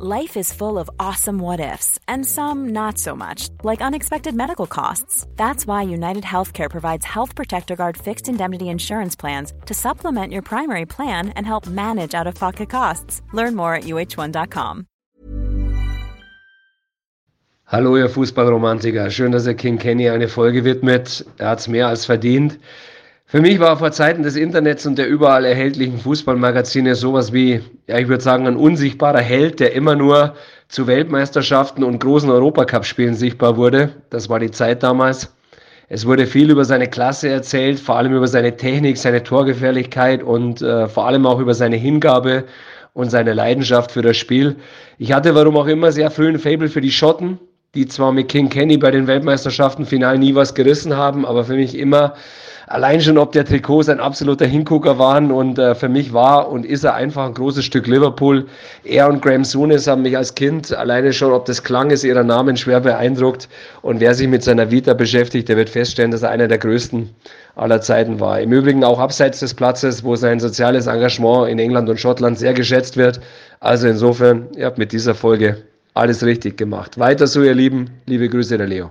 Life is full of awesome what ifs, and some not so much, like unexpected medical costs. That's why United Healthcare provides Health Protector Guard fixed indemnity insurance plans to supplement your primary plan and help manage out of pocket costs. Learn more at uh1.com. Hallo, ihr Fußballromantiker. Schön, dass ihr King Kenny eine Folge widmet. Er hat es mehr als verdient. Für mich war vor Zeiten des Internets und der überall erhältlichen Fußballmagazine sowas wie, ja, ich würde sagen, ein unsichtbarer Held, der immer nur zu Weltmeisterschaften und großen Europacup-Spielen sichtbar wurde. Das war die Zeit damals. Es wurde viel über seine Klasse erzählt, vor allem über seine Technik, seine Torgefährlichkeit und äh, vor allem auch über seine Hingabe und seine Leidenschaft für das Spiel. Ich hatte warum auch immer sehr früh ein Fable für die Schotten, die zwar mit King Kenny bei den Weltmeisterschaften final nie was gerissen haben, aber für mich immer allein schon ob der Trikots ein absoluter Hingucker waren und äh, für mich war und ist er einfach ein großes Stück Liverpool. Er und Graham Souness haben mich als Kind alleine schon ob des Klanges ihrer Namen schwer beeindruckt und wer sich mit seiner Vita beschäftigt, der wird feststellen, dass er einer der größten aller Zeiten war. Im Übrigen auch abseits des Platzes, wo sein soziales Engagement in England und Schottland sehr geschätzt wird. Also insofern, ihr habt mit dieser Folge alles richtig gemacht. Weiter so, ihr Lieben. Liebe Grüße, der Leo.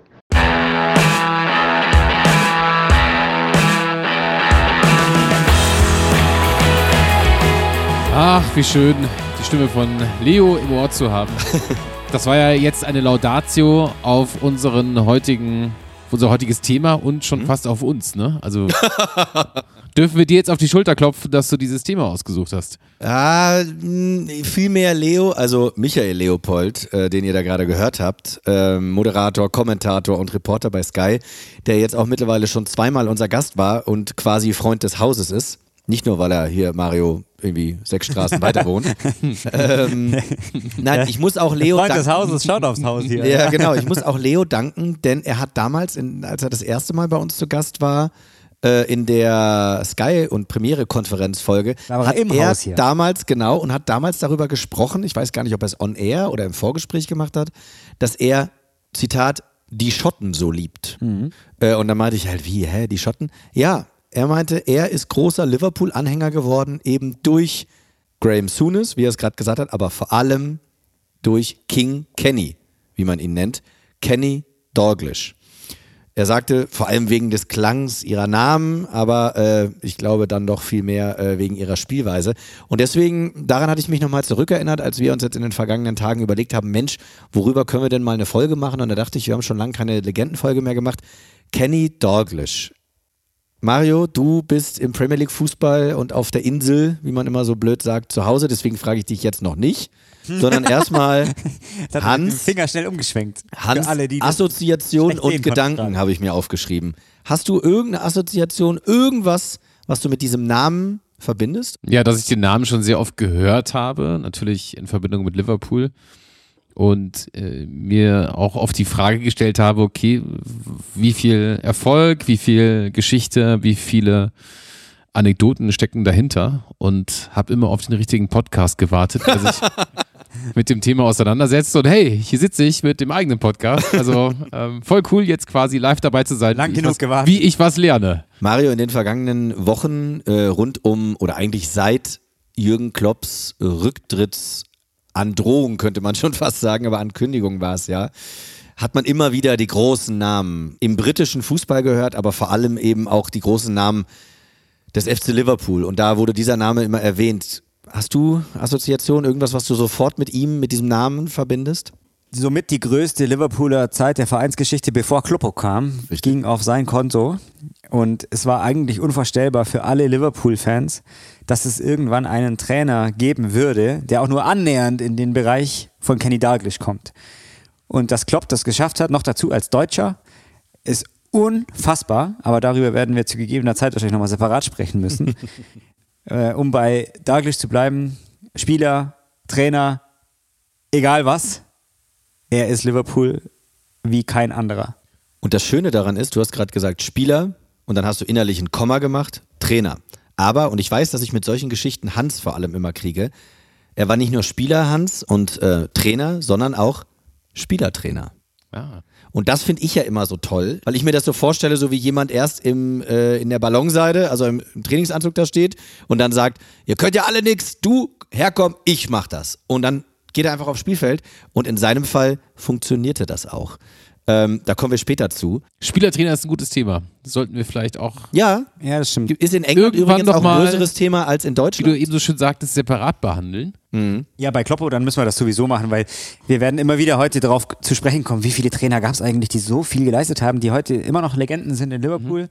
Ach, wie schön, die Stimme von Leo im Ohr zu haben. Das war ja jetzt eine Laudatio auf unseren heutigen, unser heutiges Thema und schon mhm. fast auf uns, ne? Also dürfen wir dir jetzt auf die Schulter klopfen, dass du dieses Thema ausgesucht hast? Ah, vielmehr Leo, also Michael Leopold, äh, den ihr da gerade gehört habt, äh, Moderator, Kommentator und Reporter bei Sky, der jetzt auch mittlerweile schon zweimal unser Gast war und quasi Freund des Hauses ist. Nicht nur, weil er hier Mario irgendwie sechs Straßen weiter wohnt. ähm, nein, ich muss auch Leo Freund des Hauses schaut aufs Haus hier. Ja, genau. Ich muss auch Leo danken, denn er hat damals, in, als er das erste Mal bei uns zu Gast war, äh, in der Sky- und Premiere-Konferenzfolge hat er damals, genau, und hat damals darüber gesprochen, ich weiß gar nicht, ob er es on air oder im Vorgespräch gemacht hat, dass er, Zitat, die Schotten so liebt. Mhm. Äh, und dann meinte ich halt, wie, hä, die Schotten? Ja, er meinte, er ist großer Liverpool-Anhänger geworden, eben durch Graham Souness, wie er es gerade gesagt hat, aber vor allem durch King Kenny, wie man ihn nennt. Kenny Dalglish. Er sagte, vor allem wegen des Klangs ihrer Namen, aber äh, ich glaube dann doch viel mehr äh, wegen ihrer Spielweise. Und deswegen, daran hatte ich mich nochmal zurückerinnert, als wir uns jetzt in den vergangenen Tagen überlegt haben, Mensch, worüber können wir denn mal eine Folge machen? Und da dachte ich, wir haben schon lange keine Legendenfolge mehr gemacht. Kenny Dalglish Mario, du bist im Premier League Fußball und auf der Insel, wie man immer so blöd sagt, zu Hause. Deswegen frage ich dich jetzt noch nicht, sondern erstmal Hans. Finger schnell umgeschwenkt. Hans, alle, Assoziation und Gedanken habe ich mir aufgeschrieben. Hast du irgendeine Assoziation, irgendwas, was du mit diesem Namen verbindest? Ja, dass ich den Namen schon sehr oft gehört habe, natürlich in Verbindung mit Liverpool und äh, mir auch oft die Frage gestellt habe, okay, wie viel Erfolg, wie viel Geschichte, wie viele Anekdoten stecken dahinter und habe immer auf den richtigen Podcast gewartet, der sich mit dem Thema auseinandersetzt und hey, hier sitze ich mit dem eigenen Podcast. Also ähm, voll cool, jetzt quasi live dabei zu sein, Lang wie, genug ich was, gewartet. wie ich was lerne. Mario, in den vergangenen Wochen äh, rund um oder eigentlich seit Jürgen Klopps Rücktritts Androhung könnte man schon fast sagen, aber Ankündigung war es ja, hat man immer wieder die großen Namen im britischen Fußball gehört, aber vor allem eben auch die großen Namen des FC Liverpool. Und da wurde dieser Name immer erwähnt. Hast du Assoziation, irgendwas, was du sofort mit ihm, mit diesem Namen verbindest? somit die größte Liverpooler Zeit der Vereinsgeschichte, bevor Kloppo kam, Richtig. ging auf sein Konto. Und es war eigentlich unvorstellbar für alle Liverpool-Fans, dass es irgendwann einen Trainer geben würde, der auch nur annähernd in den Bereich von Kenny Dalglish kommt. Und dass Klopp das geschafft hat, noch dazu als Deutscher, ist unfassbar. Aber darüber werden wir zu gegebener Zeit wahrscheinlich nochmal separat sprechen müssen. äh, um bei Dalglish zu bleiben, Spieler, Trainer, egal was, er ist Liverpool wie kein anderer. Und das Schöne daran ist, du hast gerade gesagt Spieler und dann hast du innerlich ein Komma gemacht, Trainer. Aber, und ich weiß, dass ich mit solchen Geschichten Hans vor allem immer kriege, er war nicht nur Spieler Hans und äh, Trainer, sondern auch Spielertrainer. Ja. Und das finde ich ja immer so toll, weil ich mir das so vorstelle, so wie jemand erst im, äh, in der Ballonseide, also im, im, Trainingsanzug da steht und dann sagt, ihr könnt ja alle nichts, du herkomm, ich mach das. Und dann geht er einfach aufs Spielfeld und in seinem Fall funktionierte das auch. Ähm, da kommen wir später zu. Spielertrainer ist ein gutes Thema. Das sollten wir vielleicht auch. Ja, ja, das stimmt. Ist in England Irgendwann übrigens auch ein größeres Thema als in Deutschland. Wie du eben so schön sagtest, separat behandeln. Mhm. Ja, bei Kloppo, dann müssen wir das sowieso machen, weil wir werden immer wieder heute darauf zu sprechen kommen, wie viele Trainer gab es eigentlich, die so viel geleistet haben, die heute immer noch Legenden sind in Liverpool. Mhm.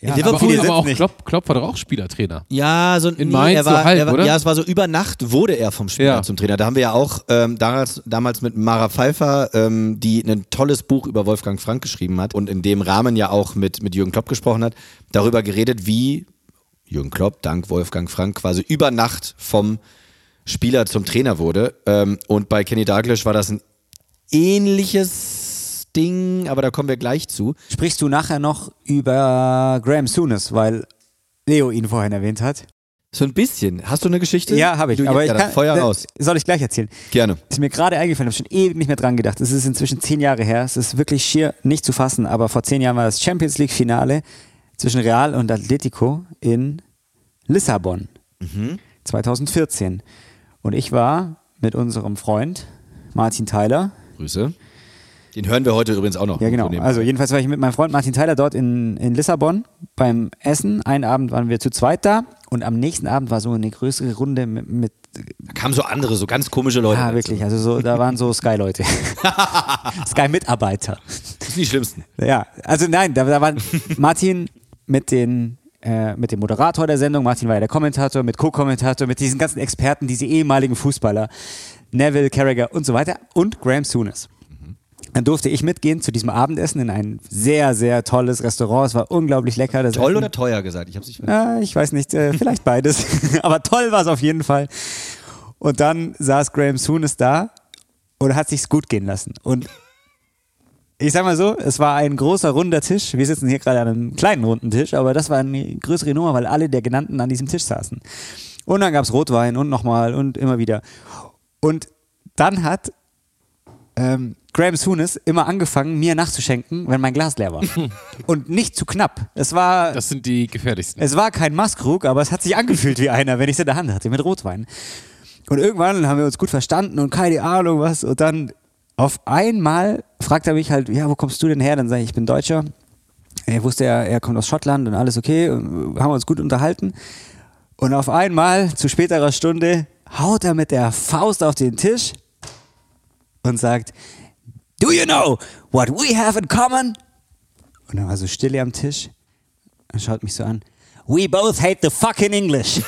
Ja, Liverpool aber, aber auch Klopp, Klopp war doch auch Spielertrainer. Ja, so in nee, Mainz, er war, so halb, er war, oder? Ja, es war so über Nacht wurde er vom Spieler ja. zum Trainer. Da haben wir ja auch ähm, damals, damals mit Mara Pfeiffer, ähm, die ein tolles Buch über Wolfgang Frank geschrieben hat und in dem Rahmen ja auch mit, mit Jürgen Klopp gesprochen hat, darüber geredet, wie Jürgen Klopp dank Wolfgang Frank quasi über Nacht vom Spieler zum Trainer wurde. Ähm, und bei Kenny Dalglish war das ein ähnliches Ding, aber da kommen wir gleich zu. Sprichst du nachher noch über Graham Souness, weil Leo ihn vorhin erwähnt hat? So ein bisschen. Hast du eine Geschichte? Ja, habe ich. Du, aber ja, ich kann, Feuer raus. Soll ich gleich erzählen? Gerne. Ist mir gerade eingefallen, habe schon ewig nicht mehr dran gedacht. Es ist inzwischen zehn Jahre her. Es ist wirklich schier nicht zu fassen. Aber vor zehn Jahren war das Champions League Finale zwischen Real und Atletico in Lissabon. Mhm. 2014. Und ich war mit unserem Freund Martin Tyler. Grüße. Den hören wir heute übrigens auch noch. Ja, genau. Also jedenfalls war ich mit meinem Freund Martin Tyler dort in, in Lissabon beim Essen. Einen Abend waren wir zu zweit da und am nächsten Abend war so eine größere Runde mit, mit da kamen so andere, so ganz komische Leute. Ja, wirklich. Also so, da waren so Sky-Leute. Sky-Mitarbeiter. Das sind die schlimmsten. Ja, also nein, da, da waren Martin mit den äh, mit dem Moderator der Sendung, Martin war ja der Kommentator, mit Co-Kommentator, mit diesen ganzen Experten, diese ehemaligen Fußballer, Neville, Carragher und so weiter und Graham Souness. Dann durfte ich mitgehen zu diesem Abendessen in ein sehr, sehr tolles Restaurant. Es war unglaublich lecker. Toll Essen. oder teuer gesagt? Ich, hab's nicht äh, ich weiß nicht, äh, vielleicht beides. Aber toll war es auf jeden Fall. Und dann saß Graham Souness da und hat sich's gut gehen lassen. Und ich sag mal so, es war ein großer runder Tisch. Wir sitzen hier gerade an einem kleinen runden Tisch, aber das war eine größere Nummer, weil alle der genannten an diesem Tisch saßen. Und dann gab's Rotwein und nochmal und immer wieder. Und dann hat ähm, Graham Souness immer angefangen, mir nachzuschenken, wenn mein Glas leer war. Und nicht zu knapp. Es war. Das sind die gefährlichsten. Es war kein Maskrug, aber es hat sich angefühlt wie einer, wenn ich es in der Hand hatte mit Rotwein. Und irgendwann haben wir uns gut verstanden und keine Ahnung was. Und dann auf einmal fragt er mich halt, ja, wo kommst du denn her? Dann sage ich, ich bin Deutscher. Er wusste ja, er kommt aus Schottland und alles okay. Und haben uns gut unterhalten. Und auf einmal, zu späterer Stunde, haut er mit der Faust auf den Tisch und sagt, Do you know what we have in common? Und dann war so Stille am Tisch. Er schaut mich so an. We both hate the fucking English.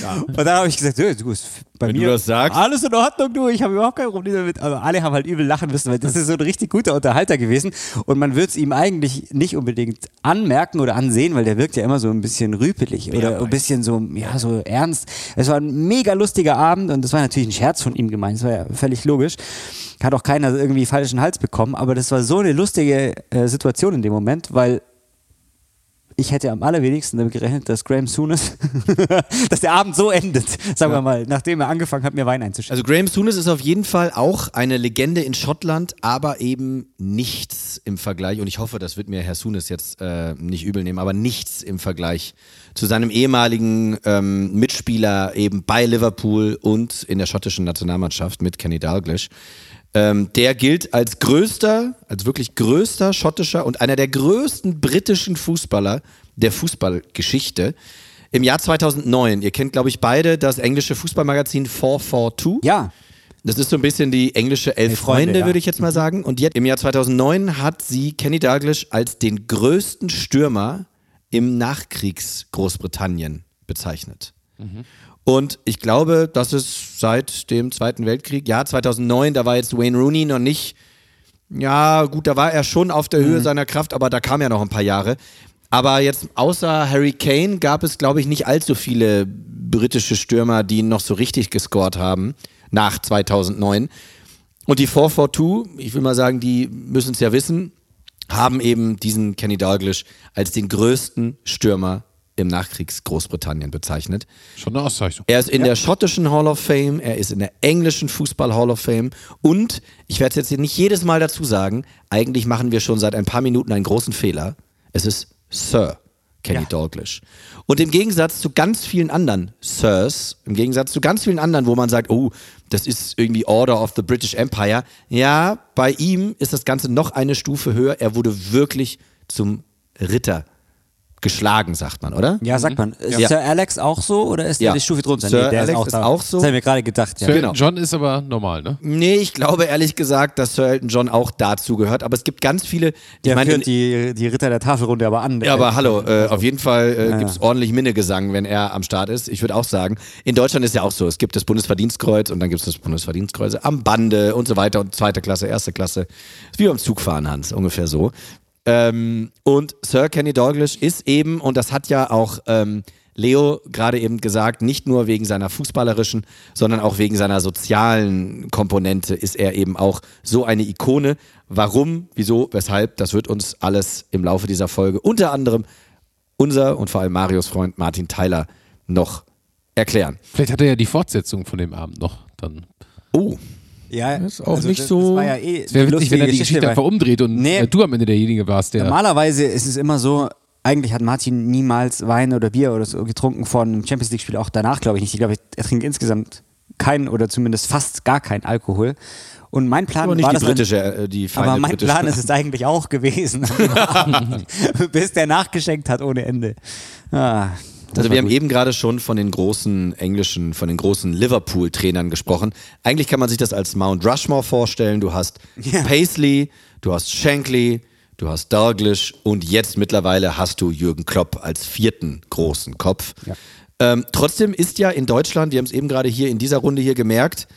ja. Und dann habe ich gesagt, du, bei Wenn mir du das sagst. alles in Ordnung, du, ich habe überhaupt kein Problem damit. Aber alle haben halt übel lachen müssen, weil das ist so ein richtig guter Unterhalter gewesen. Und man wird es ihm eigentlich nicht unbedingt anmerken oder ansehen, weil der wirkt ja immer so ein bisschen rüpelig oder ein bisschen so, ja, so ernst. Es war ein mega lustiger Abend und das war natürlich ein Scherz von ihm gemeint, das war ja völlig logisch. Hat auch keiner irgendwie falschen Hals bekommen, aber das war so eine lustige äh, Situation in dem Moment, weil ich hätte am allerwenigsten damit gerechnet, dass Graham Souness, dass der Abend so endet, sagen ja. wir mal, nachdem er angefangen hat, mir Wein einzuschenken. Also Graham Souness ist auf jeden Fall auch eine Legende in Schottland, aber eben nichts im Vergleich, und ich hoffe, das wird mir Herr Souness jetzt äh, nicht übel nehmen, aber nichts im Vergleich zu seinem ehemaligen ähm, Mitspieler eben bei Liverpool und in der schottischen Nationalmannschaft mit Kenny Dalglish. Ähm, der gilt als größter, als wirklich größter schottischer und einer der größten britischen Fußballer der Fußballgeschichte. Im Jahr 2009, ihr kennt glaube ich beide das englische Fußballmagazin 442. Ja. Das ist so ein bisschen die englische Elf, Elf Freunde, Freunde ja. würde ich jetzt mal sagen. Und jetzt, im Jahr 2009 hat sie Kenny Dalglish als den größten Stürmer im Nachkriegs Großbritannien bezeichnet. Mhm. Und ich glaube, dass es seit dem Zweiten Weltkrieg, ja, 2009, da war jetzt Wayne Rooney noch nicht, ja, gut, da war er schon auf der Höhe mhm. seiner Kraft, aber da kam ja noch ein paar Jahre. Aber jetzt außer Harry Kane gab es, glaube ich, nicht allzu viele britische Stürmer, die ihn noch so richtig gescored haben nach 2009. Und die 442, ich will mal sagen, die müssen es ja wissen, haben eben diesen Kenny Dalglish als den größten Stürmer im Nachkriegs Großbritannien bezeichnet. Schon eine Auszeichnung. Er ist in ja. der schottischen Hall of Fame, er ist in der englischen Fußball Hall of Fame und ich werde es jetzt nicht jedes Mal dazu sagen, eigentlich machen wir schon seit ein paar Minuten einen großen Fehler. Es ist Sir Kenny ja. Dalglish. Und im Gegensatz zu ganz vielen anderen Sirs, im Gegensatz zu ganz vielen anderen, wo man sagt, oh, das ist irgendwie Order of the British Empire, ja, bei ihm ist das Ganze noch eine Stufe höher. Er wurde wirklich zum Ritter geschlagen, sagt man, oder? Ja, sagt man. Ist ja. Sir Alex auch so oder ist der die Stufe drunter? Sir nee, der Alex ist auch, ist auch so. Das haben wir gerade gedacht. Ja. Sir genau. John ist aber normal, ne? Nee, ich glaube ehrlich gesagt, dass Sir Elton John auch dazu gehört. Aber es gibt ganz viele. Der meine, führt die, die Ritter der Tafelrunde aber an. Ja, aber hallo, äh, auf jeden Fall äh, ja, gibt es ordentlich Minnegesang, wenn er am Start ist. Ich würde auch sagen, in Deutschland ist ja auch so. Es gibt das Bundesverdienstkreuz und dann gibt es das Bundesverdienstkreuz am Bande und so weiter und zweite Klasse, erste Klasse. Ist wie beim Zugfahren, Hans, ungefähr so. Ähm, und Sir Kenny Dalglish ist eben, und das hat ja auch ähm, Leo gerade eben gesagt, nicht nur wegen seiner fußballerischen, sondern auch wegen seiner sozialen Komponente ist er eben auch so eine Ikone. Warum, wieso, weshalb, das wird uns alles im Laufe dieser Folge unter anderem unser und vor allem Marios Freund Martin Tyler noch erklären. Vielleicht hat er ja die Fortsetzung von dem Abend noch dann. Oh, ja, das ist auch also nicht das, so. Das ja eh es wäre witzig, wenn er die Geschichte, einfach umdreht und nee, du am Ende derjenige warst, der. Normalerweise ist es immer so, eigentlich hat Martin niemals Wein oder Bier oder so getrunken vor einem Champions League-Spiel, auch danach glaube ich nicht. Ich glaube, er trinkt insgesamt keinen oder zumindest fast gar keinen Alkohol. Und mein Plan aber nicht war die britische, ein, äh, die Aber mein Plan ist es eigentlich auch gewesen, bis der nachgeschenkt hat ohne Ende. Ah, also wir haben eben gerade schon von den großen englischen, von den großen Liverpool-Trainern gesprochen. Eigentlich kann man sich das als Mount Rushmore vorstellen. Du hast ja. Paisley, du hast Shankly, du hast Dalglish und jetzt mittlerweile hast du Jürgen Klopp als vierten großen Kopf. Ja. Ähm, trotzdem ist ja in Deutschland, wir haben es eben gerade hier in dieser Runde hier gemerkt,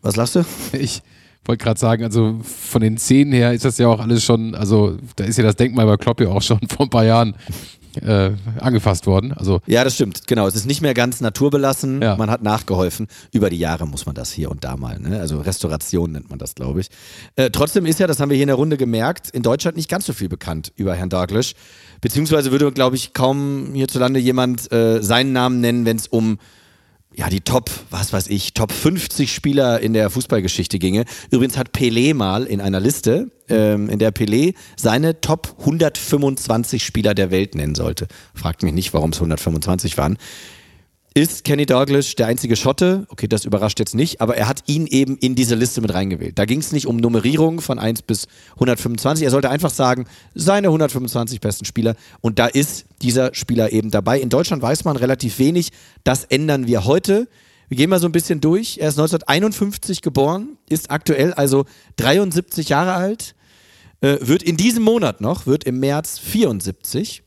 was lachst du? Ich wollte gerade sagen, also von den Szenen her ist das ja auch alles schon, also da ist ja das Denkmal bei Klopp ja auch schon vor ein paar Jahren äh, angefasst worden. Also ja, das stimmt, genau. Es ist nicht mehr ganz naturbelassen. Ja. Man hat nachgeholfen. Über die Jahre muss man das hier und da mal. Ne? Also Restauration nennt man das, glaube ich. Äh, trotzdem ist ja, das haben wir hier in der Runde gemerkt, in Deutschland nicht ganz so viel bekannt über Herrn Douglas. Beziehungsweise würde, glaube ich, kaum hierzulande jemand äh, seinen Namen nennen, wenn es um ja, die Top, was weiß ich, Top 50 Spieler in der Fußballgeschichte ginge. Übrigens hat Pelé mal in einer Liste, ähm, in der Pelé seine Top 125 Spieler der Welt nennen sollte. Fragt mich nicht, warum es 125 waren ist Kenny Douglas der einzige Schotte. Okay, das überrascht jetzt nicht, aber er hat ihn eben in diese Liste mit reingewählt. Da ging es nicht um Nummerierung von 1 bis 125. Er sollte einfach sagen, seine 125 besten Spieler. Und da ist dieser Spieler eben dabei. In Deutschland weiß man relativ wenig. Das ändern wir heute. Wir gehen mal so ein bisschen durch. Er ist 1951 geboren, ist aktuell also 73 Jahre alt, äh, wird in diesem Monat noch, wird im März 74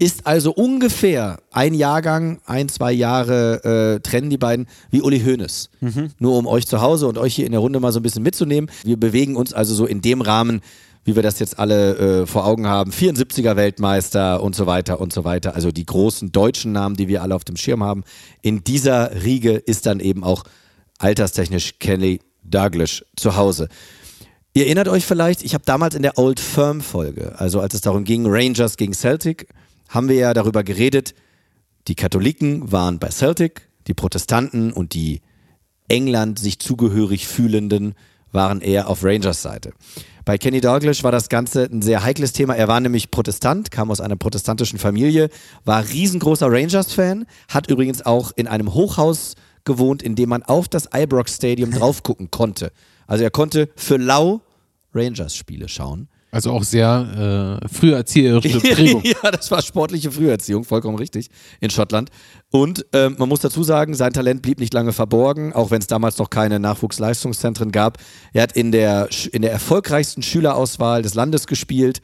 ist also ungefähr ein Jahrgang, ein, zwei Jahre äh, trennen die beiden wie Uli Hoeneß. Mhm. Nur um euch zu Hause und euch hier in der Runde mal so ein bisschen mitzunehmen. Wir bewegen uns also so in dem Rahmen, wie wir das jetzt alle äh, vor Augen haben. 74er Weltmeister und so weiter und so weiter. Also die großen deutschen Namen, die wir alle auf dem Schirm haben. In dieser Riege ist dann eben auch alterstechnisch Kelly Douglas zu Hause. Ihr erinnert euch vielleicht, ich habe damals in der Old Firm Folge, also als es darum ging, Rangers gegen Celtic, haben wir ja darüber geredet, die Katholiken waren bei Celtic, die Protestanten und die England sich zugehörig fühlenden waren eher auf Rangers Seite. Bei Kenny Douglas war das Ganze ein sehr heikles Thema. Er war nämlich Protestant, kam aus einer protestantischen Familie, war riesengroßer Rangers-Fan, hat übrigens auch in einem Hochhaus gewohnt, in dem man auf das Ibrox Stadium drauf gucken konnte. Also er konnte für lau Rangers-Spiele schauen. Also auch sehr äh, früherzieherische Prägung. ja, das war sportliche Früherziehung, vollkommen richtig, in Schottland. Und äh, man muss dazu sagen, sein Talent blieb nicht lange verborgen, auch wenn es damals noch keine Nachwuchsleistungszentren gab. Er hat in der, in der erfolgreichsten Schülerauswahl des Landes gespielt.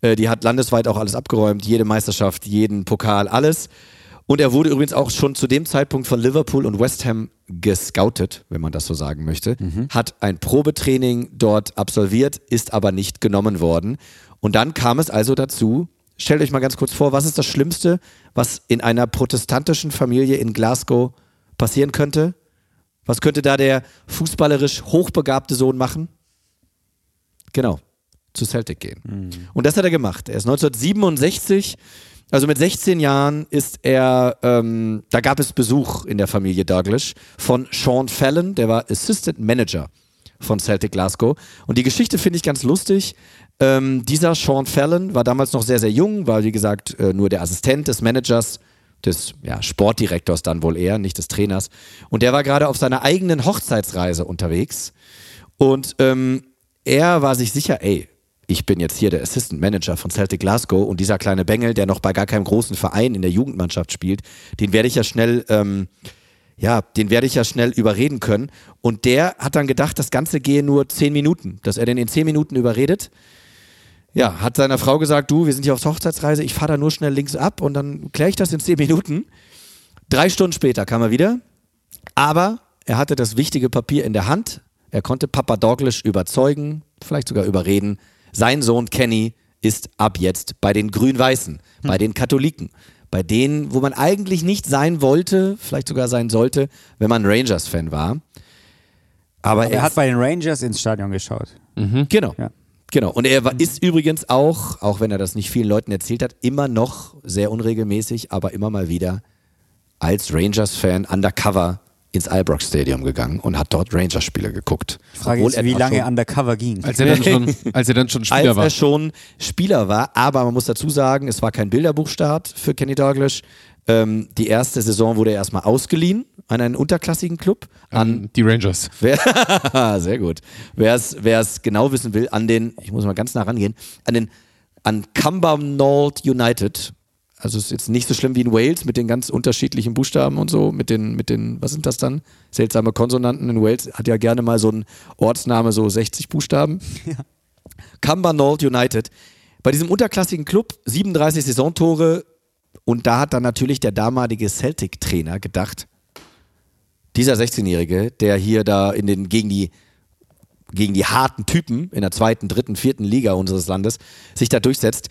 Äh, die hat landesweit auch alles abgeräumt, jede Meisterschaft, jeden Pokal, alles. Und er wurde übrigens auch schon zu dem Zeitpunkt von Liverpool und West Ham gescoutet, wenn man das so sagen möchte, mhm. hat ein Probetraining dort absolviert, ist aber nicht genommen worden. Und dann kam es also dazu, stellt euch mal ganz kurz vor, was ist das Schlimmste, was in einer protestantischen Familie in Glasgow passieren könnte? Was könnte da der fußballerisch hochbegabte Sohn machen? Genau, zu Celtic gehen. Mhm. Und das hat er gemacht. Er ist 1967 also mit 16 Jahren ist er, ähm, da gab es Besuch in der Familie Douglas von Sean Fallon, der war Assistant Manager von Celtic Glasgow. Und die Geschichte finde ich ganz lustig. Ähm, dieser Sean Fallon war damals noch sehr, sehr jung, war wie gesagt äh, nur der Assistent des Managers, des ja, Sportdirektors dann wohl eher, nicht des Trainers. Und der war gerade auf seiner eigenen Hochzeitsreise unterwegs. Und ähm, er war sich sicher, ey, ich bin jetzt hier der Assistant Manager von Celtic Glasgow und dieser kleine Bengel, der noch bei gar keinem großen Verein in der Jugendmannschaft spielt, den werde ich ja schnell, ähm, ja, den werde ich ja schnell überreden können. Und der hat dann gedacht, das Ganze gehe nur zehn Minuten, dass er den in zehn Minuten überredet. Ja, hat seiner Frau gesagt, du, wir sind hier auf Hochzeitsreise, ich fahre da nur schnell links ab und dann kläre ich das in zehn Minuten. Drei Stunden später kam er wieder, aber er hatte das wichtige Papier in der Hand. Er konnte Papa Douglas überzeugen, vielleicht sogar überreden, sein Sohn Kenny ist ab jetzt bei den Grün-Weißen, hm. bei den Katholiken, bei denen, wo man eigentlich nicht sein wollte, vielleicht sogar sein sollte, wenn man Rangers-Fan war. Aber, Aber er, er, hat bei den Rangers ins Stadion geschaut. Mhm. Genau. Ja. Genau. Und er war, ist übrigens auch, auch wenn er das nicht vielen Leuten erzählt hat, immer noch sehr unregelmäßig, aber immer mal wieder als Rangers-Fan undercover ins Albrox Stadium gegangen und hat dort Rangers-Spiele geguckt. Die Frage ist, wie lange undercover ging. Als er dann schon, als er dann schon Spieler als war. Als er schon Spieler war, aber man muss dazu sagen, es war kein Bilderbuchstart für Kenny Douglas. Ähm, die erste Saison wurde er erstmal ausgeliehen an einen unterklassigen Club. An um, die Rangers. Wer, sehr gut. Wer es genau wissen will, an den, ich muss mal ganz nah rangehen, an den an Cumbernauld United also es ist jetzt nicht so schlimm wie in Wales mit den ganz unterschiedlichen Buchstaben und so, mit den, mit den, was sind das dann? Seltsame Konsonanten. In Wales hat ja gerne mal so ein Ortsname so 60 Buchstaben. Ja. Cumbernauld United. Bei diesem unterklassigen Club 37 Saisontore und da hat dann natürlich der damalige Celtic-Trainer gedacht, dieser 16-Jährige, der hier da in den, gegen die gegen die harten Typen in der zweiten, dritten, vierten Liga unseres Landes sich da durchsetzt,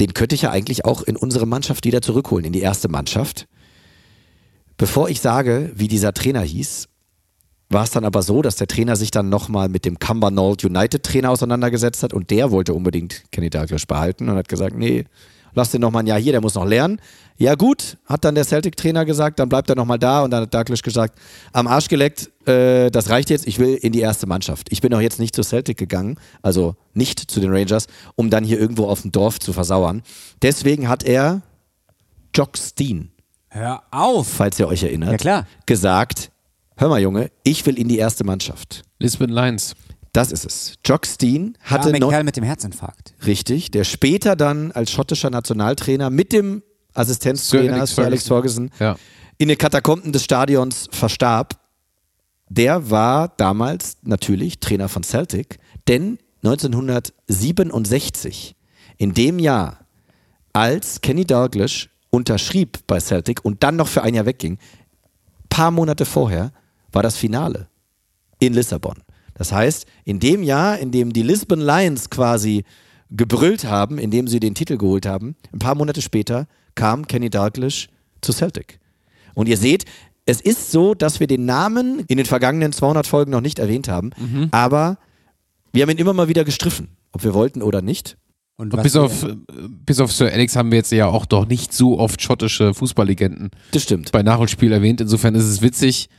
den könnte ich ja eigentlich auch in unsere Mannschaft wieder zurückholen, in die erste Mannschaft. Bevor ich sage, wie dieser Trainer hieß, war es dann aber so, dass der Trainer sich dann nochmal mit dem Cumbernauld United Trainer auseinandergesetzt hat und der wollte unbedingt Kenny Dalglish behalten und hat gesagt, nee, lass den nochmal ein Jahr hier, der muss noch lernen. Ja gut, hat dann der Celtic-Trainer gesagt, dann bleibt er nochmal da und dann hat Douglas gesagt, am Arsch geleckt, äh, das reicht jetzt, ich will in die erste Mannschaft. Ich bin auch jetzt nicht zu Celtic gegangen, also nicht zu den Rangers, um dann hier irgendwo auf dem Dorf zu versauern. Deswegen hat er Jock Steen, Hör auf! Falls ihr euch erinnert. Ja, klar. Gesagt, hör mal Junge, ich will in die erste Mannschaft. Lisbon Lions. Das ist es. Jock Steen hatte ja, Kerl mit dem Herzinfarkt. Richtig, der später dann als schottischer Nationaltrainer mit dem Assistenztrainer Sir Alex, Sir Alex Ferguson ja. in den Katakomben des Stadions verstarb. Der war damals natürlich Trainer von Celtic, denn 1967, in dem Jahr, als Kenny Dalglish unterschrieb bei Celtic und dann noch für ein Jahr wegging, paar Monate vorher war das Finale in Lissabon. Das heißt, in dem Jahr, in dem die Lisbon Lions quasi gebrüllt haben, in dem sie den Titel geholt haben, ein paar Monate später kam Kenny Dalglish zu Celtic. Und ihr seht, es ist so, dass wir den Namen in den vergangenen 200 Folgen noch nicht erwähnt haben, mhm. aber wir haben ihn immer mal wieder gestriffen, ob wir wollten oder nicht. Und, bis, auf, bis auf Sir Alex haben wir jetzt ja auch doch nicht so oft schottische Fußballlegenden das stimmt. bei Nach- und Spiel erwähnt. Insofern ist es witzig,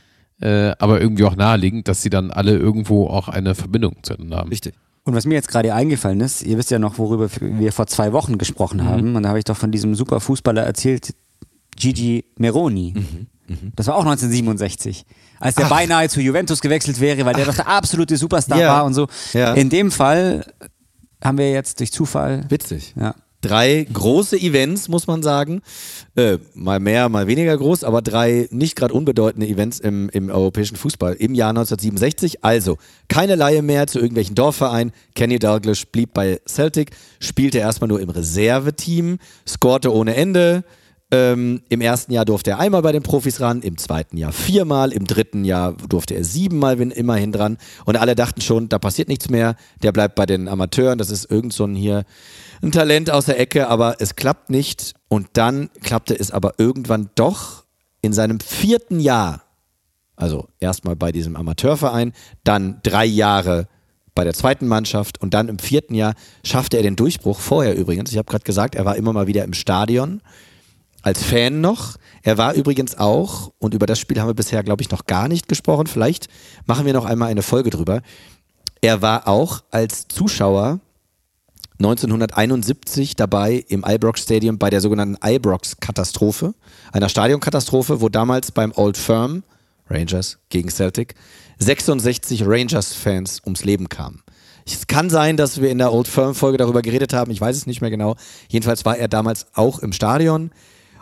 äh, aber irgendwie auch naheliegend, dass sie dann alle irgendwo auch eine Verbindung zueinander haben. Richtig. Und was mir jetzt gerade eingefallen ist, ihr wisst ja noch, worüber wir vor zwei Wochen gesprochen mhm. haben, und da habe ich doch von diesem super Fußballer erzählt, Gigi Meroni. Mhm. Mhm. Das war auch 1967, als der Ach. beinahe zu Juventus gewechselt wäre, weil der Ach. doch der absolute Superstar ja. war und so. Ja. In dem Fall haben wir jetzt durch Zufall. Witzig. Ja drei große Events, muss man sagen. Äh, mal mehr, mal weniger groß, aber drei nicht gerade unbedeutende Events im, im europäischen Fußball im Jahr 1967. Also keine Laie mehr zu irgendwelchen Dorfvereinen. Kenny Dalglish blieb bei Celtic, spielte erstmal nur im Reserveteam, scorte ohne Ende. Ähm, Im ersten Jahr durfte er einmal bei den Profis ran, im zweiten Jahr viermal, im dritten Jahr durfte er siebenmal immerhin dran. Und alle dachten schon, da passiert nichts mehr, der bleibt bei den Amateuren, das ist irgend so ein hier ein Talent aus der Ecke, aber es klappt nicht. Und dann klappte es aber irgendwann doch in seinem vierten Jahr. Also erstmal bei diesem Amateurverein, dann drei Jahre bei der zweiten Mannschaft und dann im vierten Jahr schaffte er den Durchbruch. Vorher übrigens, ich habe gerade gesagt, er war immer mal wieder im Stadion als Fan noch. Er war übrigens auch, und über das Spiel haben wir bisher, glaube ich, noch gar nicht gesprochen. Vielleicht machen wir noch einmal eine Folge drüber. Er war auch als Zuschauer 1971 dabei im Ibrox Stadium bei der sogenannten Ibrox-Katastrophe, einer Stadionkatastrophe, wo damals beim Old Firm, Rangers gegen Celtic, 66 Rangers-Fans ums Leben kamen. Es kann sein, dass wir in der Old Firm-Folge darüber geredet haben, ich weiß es nicht mehr genau. Jedenfalls war er damals auch im Stadion.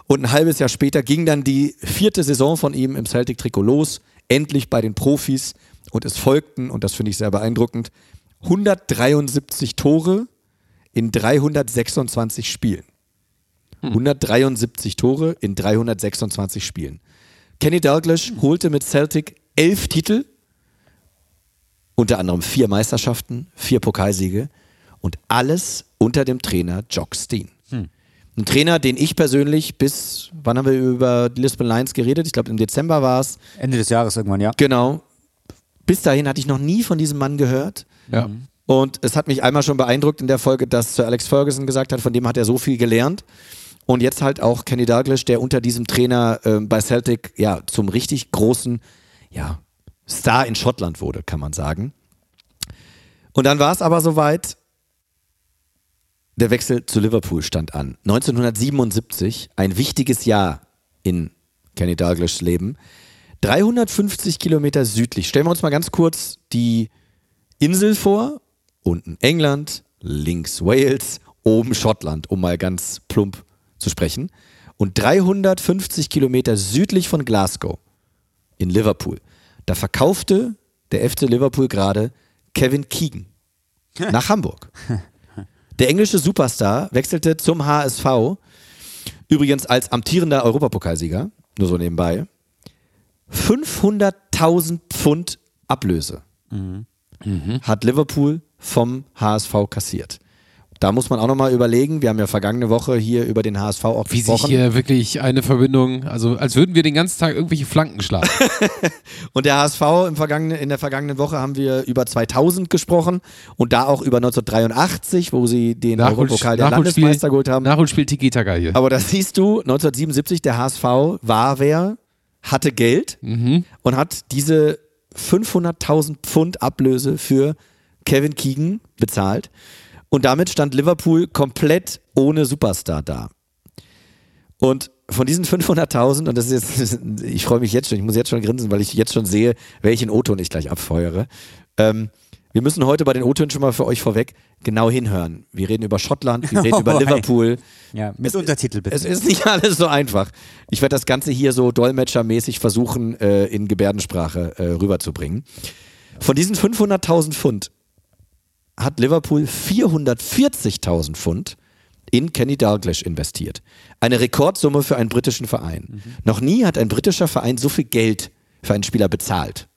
Und ein halbes Jahr später ging dann die vierte Saison von ihm im Celtic-Trikot los, endlich bei den Profis. Und es folgten, und das finde ich sehr beeindruckend, 173 Tore in 326 Spielen. 173 hm. Tore in 326 Spielen. Kenny Dalglish holte mit Celtic elf Titel, unter anderem vier Meisterschaften, vier Pokalsiege und alles unter dem Trainer Jock Steen. Hm. Ein Trainer, den ich persönlich bis, wann haben wir über die Lisbon Lions geredet? Ich glaube im Dezember war es. Ende des Jahres irgendwann, ja. Genau. Bis dahin hatte ich noch nie von diesem Mann gehört. Ja. Und es hat mich einmal schon beeindruckt in der Folge, dass Sir Alex Ferguson gesagt hat, von dem hat er so viel gelernt. Und jetzt halt auch Kenny Dalglish, der unter diesem Trainer äh, bei Celtic ja zum richtig großen ja, Star in Schottland wurde, kann man sagen. Und dann war es aber soweit, der Wechsel zu Liverpool stand an. 1977, ein wichtiges Jahr in Kenny Dalglishs Leben. 350 Kilometer südlich. Stellen wir uns mal ganz kurz die Insel vor unten England, links Wales, oben Schottland, um mal ganz plump zu sprechen. Und 350 Kilometer südlich von Glasgow, in Liverpool, da verkaufte der FC Liverpool gerade Kevin Keegan nach Hamburg. Der englische Superstar wechselte zum HSV, übrigens als amtierender Europapokalsieger, nur so nebenbei. 500.000 Pfund Ablöse. Mhm. Mhm. hat Liverpool vom HSV kassiert. Da muss man auch nochmal überlegen. Wir haben ja vergangene Woche hier über den HSV auch Wie gesprochen. Wie sich hier wirklich eine Verbindung, also als würden wir den ganzen Tag irgendwelche Flanken schlagen. und der HSV im vergangenen, in der vergangenen Woche haben wir über 2000 gesprochen und da auch über 1983, wo sie den Europapokal der Landesmeister geholt haben. Nachholspiel Tiki Taka hier. Aber das siehst du, 1977, der HSV war wer, hatte Geld mhm. und hat diese 500.000 Pfund Ablöse für Kevin Keegan bezahlt. Und damit stand Liverpool komplett ohne Superstar da. Und von diesen 500.000, und das ist jetzt, ich freue mich jetzt schon, ich muss jetzt schon grinsen, weil ich jetzt schon sehe, welchen O-Ton ich gleich abfeuere. Ähm, wir müssen heute bei den O-Tönen schon mal für euch vorweg genau hinhören. Wir reden über Schottland, wir reden oh, über Liverpool. Ja, mit es, Untertitel bitte. Es ist nicht alles so einfach. Ich werde das Ganze hier so dolmetschermäßig versuchen, äh, in Gebärdensprache äh, rüberzubringen. Von diesen 500.000 Pfund hat Liverpool 440.000 Pfund in Kenny Dalglish investiert. Eine Rekordsumme für einen britischen Verein. Mhm. Noch nie hat ein britischer Verein so viel Geld für einen Spieler bezahlt.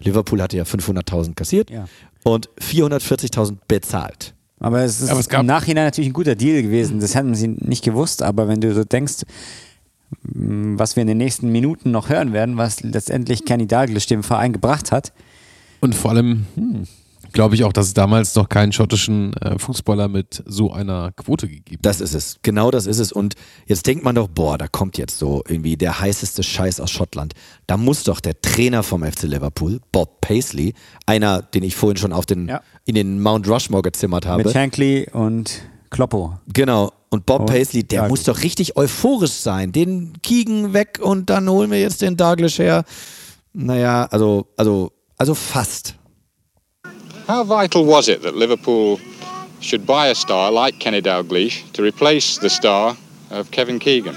Liverpool hatte ja 500.000 kassiert ja. und 440.000 bezahlt. Aber es ist aber es im Nachhinein natürlich ein guter Deal gewesen. Das hätten sie nicht gewusst, aber wenn du so denkst, mm, was wir in den nächsten Minuten noch hören werden, was letztendlich Kenny Dalglish dem Verein gebracht hat. Und vor allem, hm, glaube ich auch, dass es damals noch keinen schottischen äh, Fußballer mit so einer Quote gegeben hat. Das ist es. Genau das ist es. Und jetzt denkt man doch, boah, da kommt jetzt so irgendwie der heißeste Scheiß aus Schottland. Da muss doch der Trainer vom FC Liverpool, Bob Paisley, einer, den ich vorhin schon auf den, ja. in den Mount Rushmore gezimmert habe. Mit Shankly und Kloppo. Genau. Und Bob oh, Paisley, der muss doch richtig euphorisch sein. Den Kiegen weg und dann holen wir jetzt den Douglas her. Naja, also, also, also fast. How vital was it that Liverpool should buy a star like Kenny Dalglish to replace the star of Kevin Keegan?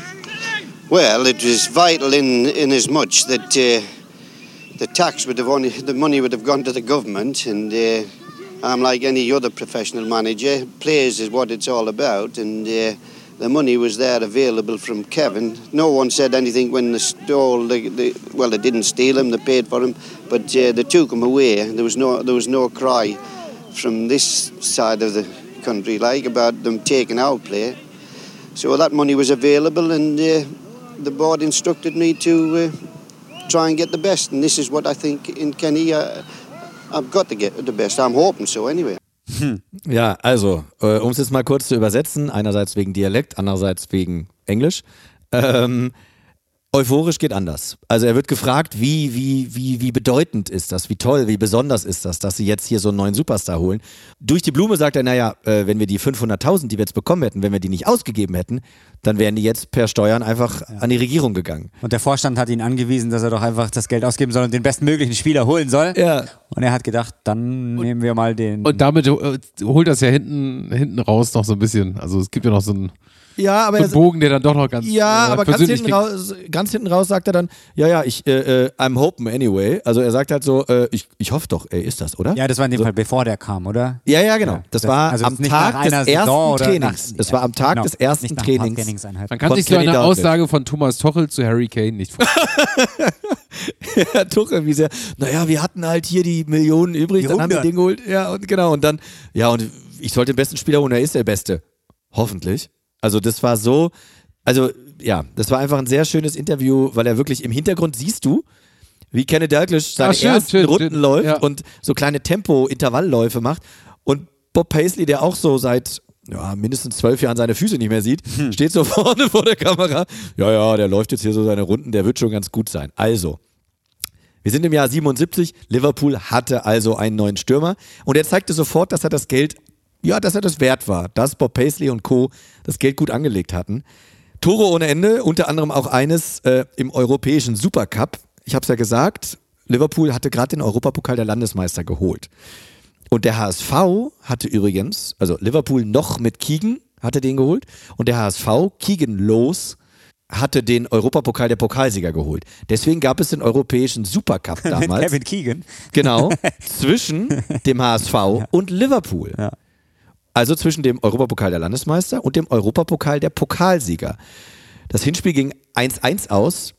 Well, it was vital in, in as much that uh, the tax would have only, the money would have gone to the government and uh, I'm like any other professional manager, players is what it's all about and uh, the money was there available from Kevin. No one said anything when they stole. The, the, well, they didn't steal him; they paid for him, but uh, they took him away. There was no there was no cry from this side of the country like about them taking our player. So that money was available, and uh, the board instructed me to uh, try and get the best. And this is what I think in Kenny. Uh, I've got to get the best. I'm hoping so anyway. Hm. Ja, also, äh, um es jetzt mal kurz zu übersetzen, einerseits wegen Dialekt, andererseits wegen Englisch. Ähm, Euphorisch geht anders. Also er wird gefragt, wie, wie, wie, wie bedeutend ist das, wie toll, wie besonders ist das, dass sie jetzt hier so einen neuen Superstar holen. Durch die Blume sagt er, naja, äh, wenn wir die 500.000, die wir jetzt bekommen hätten, wenn wir die nicht ausgegeben hätten, dann wären die jetzt per Steuern einfach ja. an die Regierung gegangen. Und der Vorstand hat ihn angewiesen, dass er doch einfach das Geld ausgeben soll und den bestmöglichen Spieler holen soll. Ja. Und er hat gedacht, dann und, nehmen wir mal den. Und damit äh, holt das ja hinten, hinten raus noch so ein bisschen. Also es gibt ja noch so ein ja, aber so ein Bogen, der dann doch noch ganz Ja, äh, aber ganz hinten, raus, ganz hinten raus sagt er dann, ja, ja, ich, äh, äh, I'm hoping anyway. Also er sagt halt so, äh, ich, ich hoffe doch, ey, ist das, oder? Ja, das war in dem so. Fall bevor der kam, oder? Ja, ja, genau. Das, das war also am Tag des ersten Trainings. Das war am Tag genau, des ersten Trainings. Man kann sich so eine Aussage von Thomas Tochel zu Harry Kane nicht vorstellen. ja, Tuchel, wie sehr, naja, wir hatten halt hier die Millionen übrig, die dann 100. haben wir den geholt. Ja, und genau, und dann, ja, und ich sollte den besten Spieler holen, er ist der Beste. Hoffentlich. Also das war so, also ja, das war einfach ein sehr schönes Interview, weil er wirklich im Hintergrund siehst du, wie Kenneth Dalglish seine Ach, schön, ersten schön, Runden schön. läuft ja. und so kleine Tempo-Intervallläufe macht. Und Bob Paisley, der auch so seit ja, mindestens zwölf Jahren seine Füße nicht mehr sieht, hm. steht so vorne vor der Kamera. Ja, ja, der läuft jetzt hier so seine Runden, der wird schon ganz gut sein. Also, wir sind im Jahr 77, Liverpool hatte also einen neuen Stürmer und er zeigte sofort, dass er das Geld ja, dass er das wert war, dass Bob Paisley und Co. das Geld gut angelegt hatten. Tore ohne Ende, unter anderem auch eines äh, im europäischen Supercup. Ich habe es ja gesagt, Liverpool hatte gerade den Europapokal der Landesmeister geholt. Und der HSV hatte übrigens, also Liverpool noch mit Keegan hatte den geholt und der HSV, Keegan los, hatte den Europapokal der Pokalsieger geholt. Deswegen gab es den europäischen Supercup damals. Mit Kevin Keegan. Genau, zwischen dem HSV ja. und Liverpool. Ja. Also zwischen dem Europapokal der Landesmeister und dem Europapokal der Pokalsieger. Das Hinspiel ging 1-1 aus.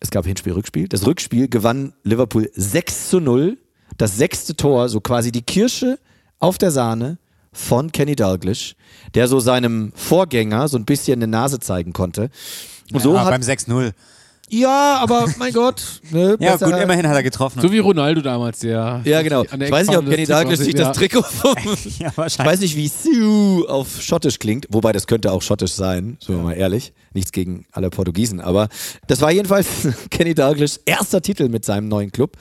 Es gab Hinspiel-Rückspiel. Das Rückspiel gewann Liverpool 6 zu 0. Das sechste Tor, so quasi die Kirsche auf der Sahne von Kenny Dalglish, der so seinem Vorgänger so ein bisschen eine Nase zeigen konnte. Und ja, so hat, beim 6-0. Ja, aber mein Gott. Ne, ja, gut, immerhin hat er getroffen. So wie Ronaldo damals, der. Ja, genau. Ich weiß nicht, ob Kenny Dalglish sich das Trikot vom. ja, wahrscheinlich. Ich weiß nicht, wie Sue auf Schottisch klingt. Wobei, das könnte auch Schottisch sein, sind wir mal ehrlich. Nichts gegen alle Portugiesen. Aber das war jedenfalls Kenny Dalglish erster Titel mit seinem neuen Club.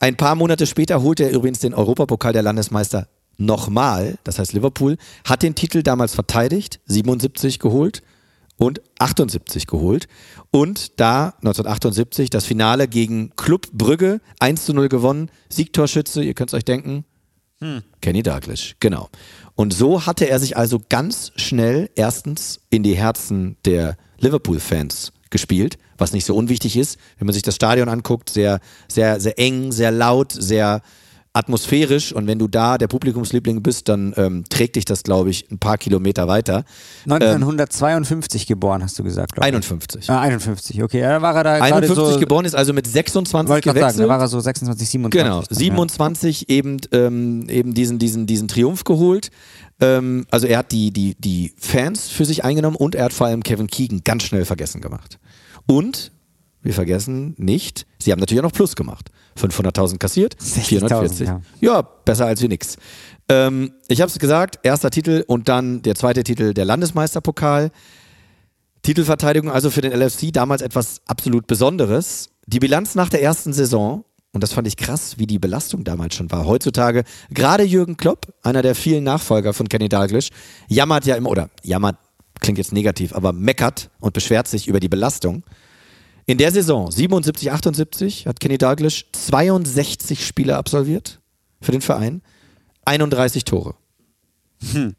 Ein paar Monate später holte er übrigens den Europapokal der Landesmeister nochmal. Das heißt, Liverpool hat den Titel damals verteidigt, 77 geholt und 78 geholt. Und da 1978 das Finale gegen Club Brügge 1 zu 0 gewonnen. Siegtorschütze, ihr könnt es euch denken. Hm. Kenny Douglas, genau. Und so hatte er sich also ganz schnell erstens in die Herzen der Liverpool-Fans gespielt, was nicht so unwichtig ist, wenn man sich das Stadion anguckt, sehr, sehr, sehr eng, sehr laut, sehr atmosphärisch und wenn du da der Publikumsliebling bist, dann ähm, trägt dich das, glaube ich, ein paar Kilometer weiter. 1952 ähm, geboren, hast du gesagt. 51. Ah, 51, okay. Ja, war er da 51 so, geboren ist also mit 26 gewechselt. Sagen, da war er so 26, 27. Genau, 27 ja. eben, ähm, eben diesen, diesen, diesen Triumph geholt. Ähm, also er hat die, die, die Fans für sich eingenommen und er hat vor allem Kevin Keegan ganz schnell vergessen gemacht. Und wir vergessen nicht, sie haben natürlich auch noch Plus gemacht. 500.000 kassiert, 440. Ja. ja. besser als wie nix. Ähm, ich habe es gesagt, erster Titel und dann der zweite Titel der Landesmeisterpokal. Titelverteidigung also für den LFC damals etwas absolut Besonderes. Die Bilanz nach der ersten Saison, und das fand ich krass, wie die Belastung damals schon war. Heutzutage, gerade Jürgen Klopp, einer der vielen Nachfolger von Kenny Dalglish, jammert ja immer, oder jammert, klingt jetzt negativ, aber meckert und beschwert sich über die Belastung. In der Saison 77, 78 hat Kenny Dalglish 62 Spiele absolviert für den Verein, 31 Tore. Hm.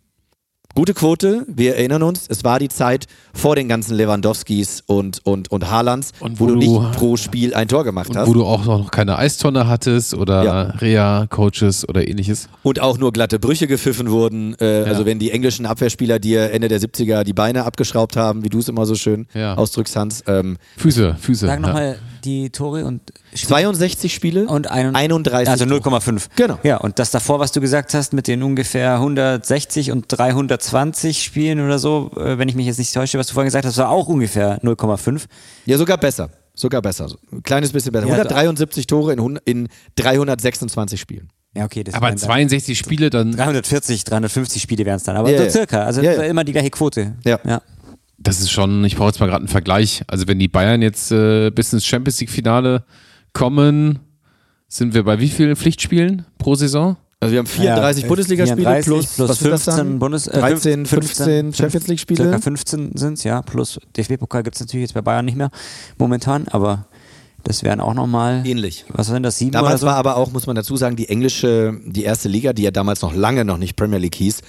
Gute Quote, wir erinnern uns, es war die Zeit vor den ganzen Lewandowskis und, und, und Haalands, und wo, wo, du nicht pro Spiel ein Tor gemacht hast. Wo du auch noch keine Eistonne hattest oder ja. Reha-Coaches oder ähnliches. Und auch nur glatte Brüche gepfiffen wurden. Äh, ja. Also wenn die englischen Abwehrspieler dir Ende der 70er die Beine abgeschraubt haben, wie du es immer so schön ja. ausdrückst, Hans. Ähm, Füße, Füße. Sag nochmal die Tore und 62 Spiele und 31. Also 0,5. Genau. Ja, und das davor, was du gesagt hast, mit den ungefähr 160 und 320 Spielen oder so, äh, wenn ich mich jetzt nicht täusche, was du vorhin gesagt hast, war auch ungefähr 0,5. Ja, sogar besser. Sogar besser. Ein kleines bisschen besser. Ja, 173 Tore in, in 326 Spielen. Ja, okay. Das aber 62 Spiele dann. 340, 350 Spiele wären es dann. Aber yeah, so circa. Also yeah. immer die gleiche Quote. Ja. ja. Das ist schon, ich brauche jetzt mal gerade einen Vergleich. Also wenn die Bayern jetzt äh, bis ins Champions League Finale kommen, sind wir bei wie vielen Pflichtspielen pro Saison? Also wir haben 34 ja, Bundesligaspiele plus, plus was 15 Bundes, äh, 13, 15, Champions League Spiele. Circa 15 sind es, ja, plus DFB-Pokal gibt es natürlich jetzt bei Bayern nicht mehr momentan, aber das wären auch nochmal. Ähnlich. Was sind das, sieben Damals so? war aber auch, muss man dazu sagen, die englische, die erste Liga, die ja damals noch lange noch nicht Premier League hieß,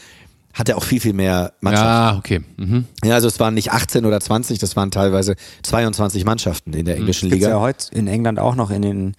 hatte auch viel, viel mehr Mannschaften. Ja, okay. Mhm. Ja, also es waren nicht 18 oder 20, das waren teilweise 22 Mannschaften in der mhm. englischen mhm. Liga. ja heute in England auch noch in den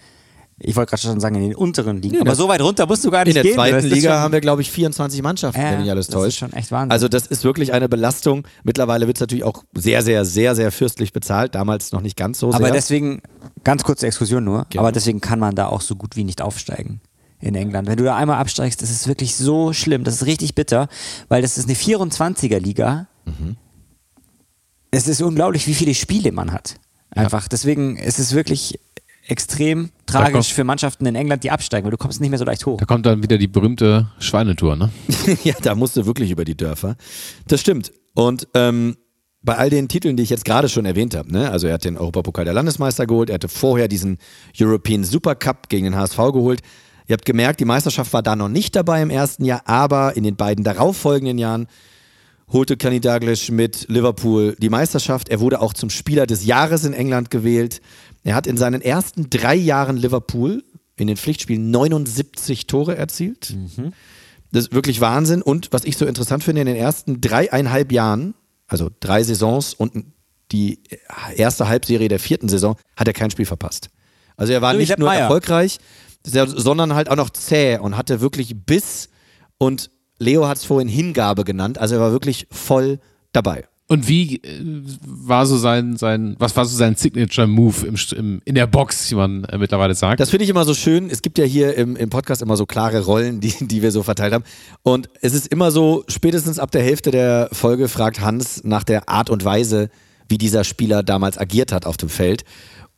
ich wollte gerade schon sagen, in den unteren Ligen. Ja, aber so weit runter musst du gar nicht gehen. In der zweiten Liga haben wir, glaube ich, 24 Mannschaften, äh, wenn ich alles täusche. Das ist schon echt Wahnsinn. Also das ist wirklich eine Belastung. Mittlerweile wird es natürlich auch sehr, sehr, sehr, sehr fürstlich bezahlt. Damals noch nicht ganz so sehr. Aber deswegen, ganz kurze Exkursion nur, genau. aber deswegen kann man da auch so gut wie nicht aufsteigen in England. Wenn du da einmal absteigst, das ist wirklich so schlimm. Das ist richtig bitter, weil das ist eine 24er Liga. Mhm. Es ist unglaublich, wie viele Spiele man hat. Einfach. Ja. Deswegen ist es wirklich extrem tragisch für Mannschaften in England, die absteigen, weil du kommst nicht mehr so leicht hoch. Da kommt dann wieder die berühmte Schweinetour, ne? ja, da musst du wirklich über die Dörfer. Das stimmt. Und ähm, bei all den Titeln, die ich jetzt gerade schon erwähnt habe, ne? also er hat den Europapokal der Landesmeister geholt, er hatte vorher diesen European Super Cup gegen den HSV geholt. Ihr habt gemerkt, die Meisterschaft war da noch nicht dabei im ersten Jahr, aber in den beiden darauffolgenden Jahren holte Kenny Douglas mit Liverpool die Meisterschaft. Er wurde auch zum Spieler des Jahres in England gewählt. Er hat in seinen ersten drei Jahren Liverpool in den Pflichtspielen 79 Tore erzielt. Mhm. Das ist wirklich Wahnsinn. Und was ich so interessant finde, in den ersten dreieinhalb Jahren, also drei Saisons und die erste Halbserie der vierten Saison, hat er kein Spiel verpasst. Also er war nicht nur Meier. erfolgreich, sondern halt auch noch zäh und hatte wirklich Biss und Leo hat es vorhin Hingabe genannt. Also er war wirklich voll dabei. Und wie äh, war so sein, sein, was war so sein Signature-Move im, im, in der Box, wie man äh, mittlerweile sagt? Das finde ich immer so schön. Es gibt ja hier im, im Podcast immer so klare Rollen, die, die wir so verteilt haben. Und es ist immer so, spätestens ab der Hälfte der Folge fragt Hans nach der Art und Weise, wie dieser Spieler damals agiert hat auf dem Feld.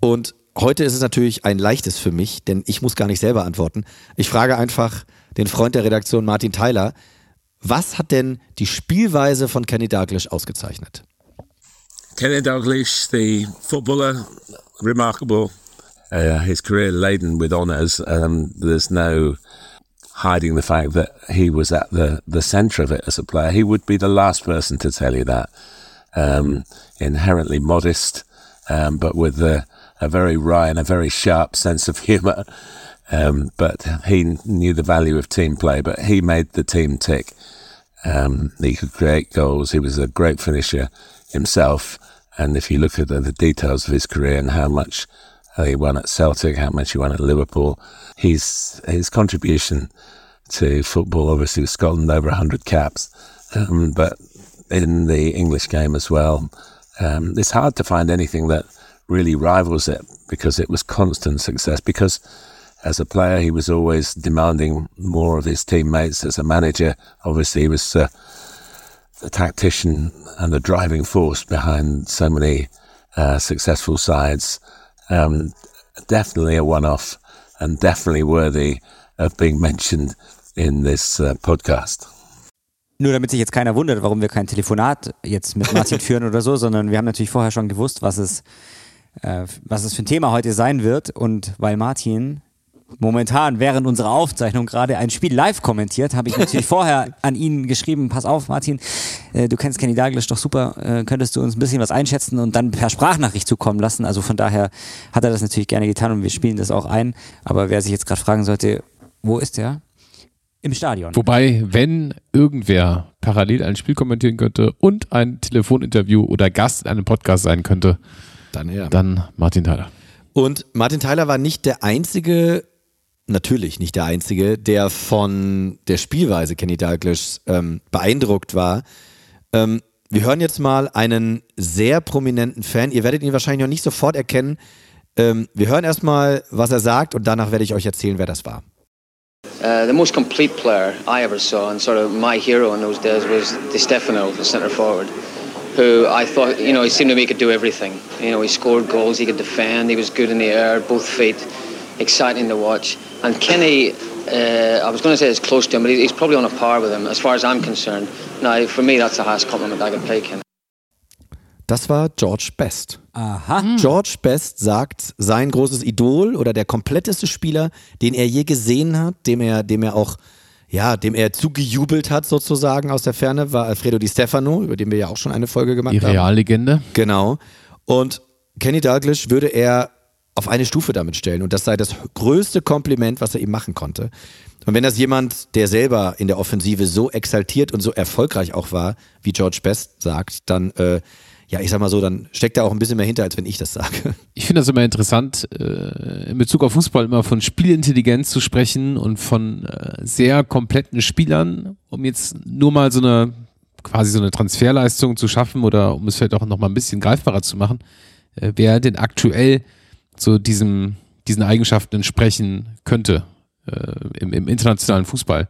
Und heute ist es natürlich ein leichtes für mich, denn ich muss gar nicht selber antworten. Ich frage einfach den Freund der Redaktion Martin Tyler, Was hat denn die Spielweise von Kenny Dalglish ausgezeichnet? Kenny Dalglish, the footballer, remarkable. Uh, his career laden with honours. Um, there's no hiding the fact that he was at the, the centre of it as a player. He would be the last person to tell you that. Um, inherently modest, um, but with a, a very wry and a very sharp sense of humour. Um, but he knew the value of team play, but he made the team tick. Um, he could create goals. He was a great finisher himself. And if you look at the, the details of his career and how much he won at Celtic, how much he won at Liverpool, his his contribution to football, obviously, with Scotland over 100 caps, um, but in the English game as well. Um, it's hard to find anything that really rivals it because it was constant success. Because as a player, he was always demanding more of his teammates. As a manager, obviously, he was uh, the tactician and the driving force behind so many uh, successful sides. Um, definitely a one-off and definitely worthy of being mentioned in this uh, podcast. Nur damit sich jetzt keiner wundert, warum wir kein Telefonat jetzt mit Martin führen oder so, sondern wir haben natürlich vorher schon gewusst, was es, äh, was es für ein Thema heute sein wird. Und weil Martin momentan während unserer Aufzeichnung gerade ein Spiel live kommentiert, habe ich natürlich vorher an ihn geschrieben, pass auf Martin, äh, du kennst Kenny Douglas doch super, äh, könntest du uns ein bisschen was einschätzen und dann per Sprachnachricht zukommen lassen. Also von daher hat er das natürlich gerne getan und wir spielen das auch ein. Aber wer sich jetzt gerade fragen sollte, wo ist er? Im Stadion. Wobei, wenn irgendwer parallel ein Spiel kommentieren könnte und ein Telefoninterview oder Gast in einem Podcast sein könnte, dann, ja. dann Martin Tyler. Und Martin Tyler war nicht der einzige natürlich nicht der Einzige, der von der Spielweise Kenny Dalglish ähm, beeindruckt war. Ähm, wir hören jetzt mal einen sehr prominenten Fan. Ihr werdet ihn wahrscheinlich noch nicht sofort erkennen. Ähm, wir hören erstmal, was er sagt und danach werde ich euch erzählen, wer das war. Uh, the most complete player I ever saw, and sort of my hero in those days was Di Stefano, the centre forward, who I thought, you know, he seemed to me he could do everything. You know, he scored goals, he could defend, he was good in the air, both feet, exciting to watch. And Kenny, uh, I was going to say is close to him, but he's probably on a par with him as far as I'm concerned. Now, for me, that's the highest compliment I can pay Kenny. Das war George Best. Aha. Hm. George Best sagt, sein großes Idol oder der kompletteste Spieler, den er je gesehen hat, dem er, dem er auch, ja, dem er zugejubelt hat sozusagen aus der Ferne, war Alfredo Di Stefano, über den wir ja auch schon eine Folge gemacht Die haben. Die Reallegende. Genau. Und Kenny Dalglish würde er auf eine Stufe damit stellen und das sei das größte Kompliment, was er ihm machen konnte. Und wenn das jemand, der selber in der Offensive so exaltiert und so erfolgreich auch war, wie George Best sagt, dann, äh, ja, ich sag mal so, dann steckt da auch ein bisschen mehr hinter, als wenn ich das sage. Ich finde das immer interessant, äh, in Bezug auf Fußball immer von Spielintelligenz zu sprechen und von äh, sehr kompletten Spielern, um jetzt nur mal so eine quasi so eine Transferleistung zu schaffen oder um es vielleicht auch noch mal ein bisschen greifbarer zu machen, äh, wer denn aktuell so diesem, diesen Eigenschaften entsprechen könnte im, im internationalen Fußball.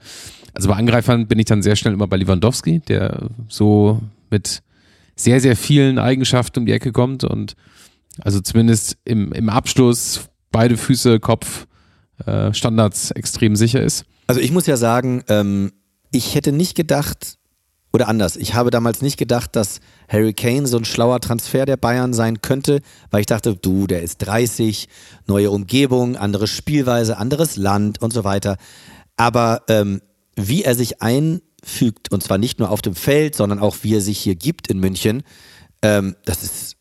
Also bei Angreifern bin ich dann sehr schnell immer bei Lewandowski, der so mit sehr, sehr vielen Eigenschaften um die Ecke kommt und also zumindest im, im Abschluss beide Füße, Kopf, äh, Standards extrem sicher ist. Also ich muss ja sagen, ähm, ich hätte nicht gedacht, oder anders, ich habe damals nicht gedacht, dass Harry Kane so ein schlauer Transfer der Bayern sein könnte, weil ich dachte, du, der ist 30, neue Umgebung, andere Spielweise, anderes Land und so weiter. Aber ähm, wie er sich einfügt, und zwar nicht nur auf dem Feld, sondern auch wie er sich hier gibt in München, ähm, das ist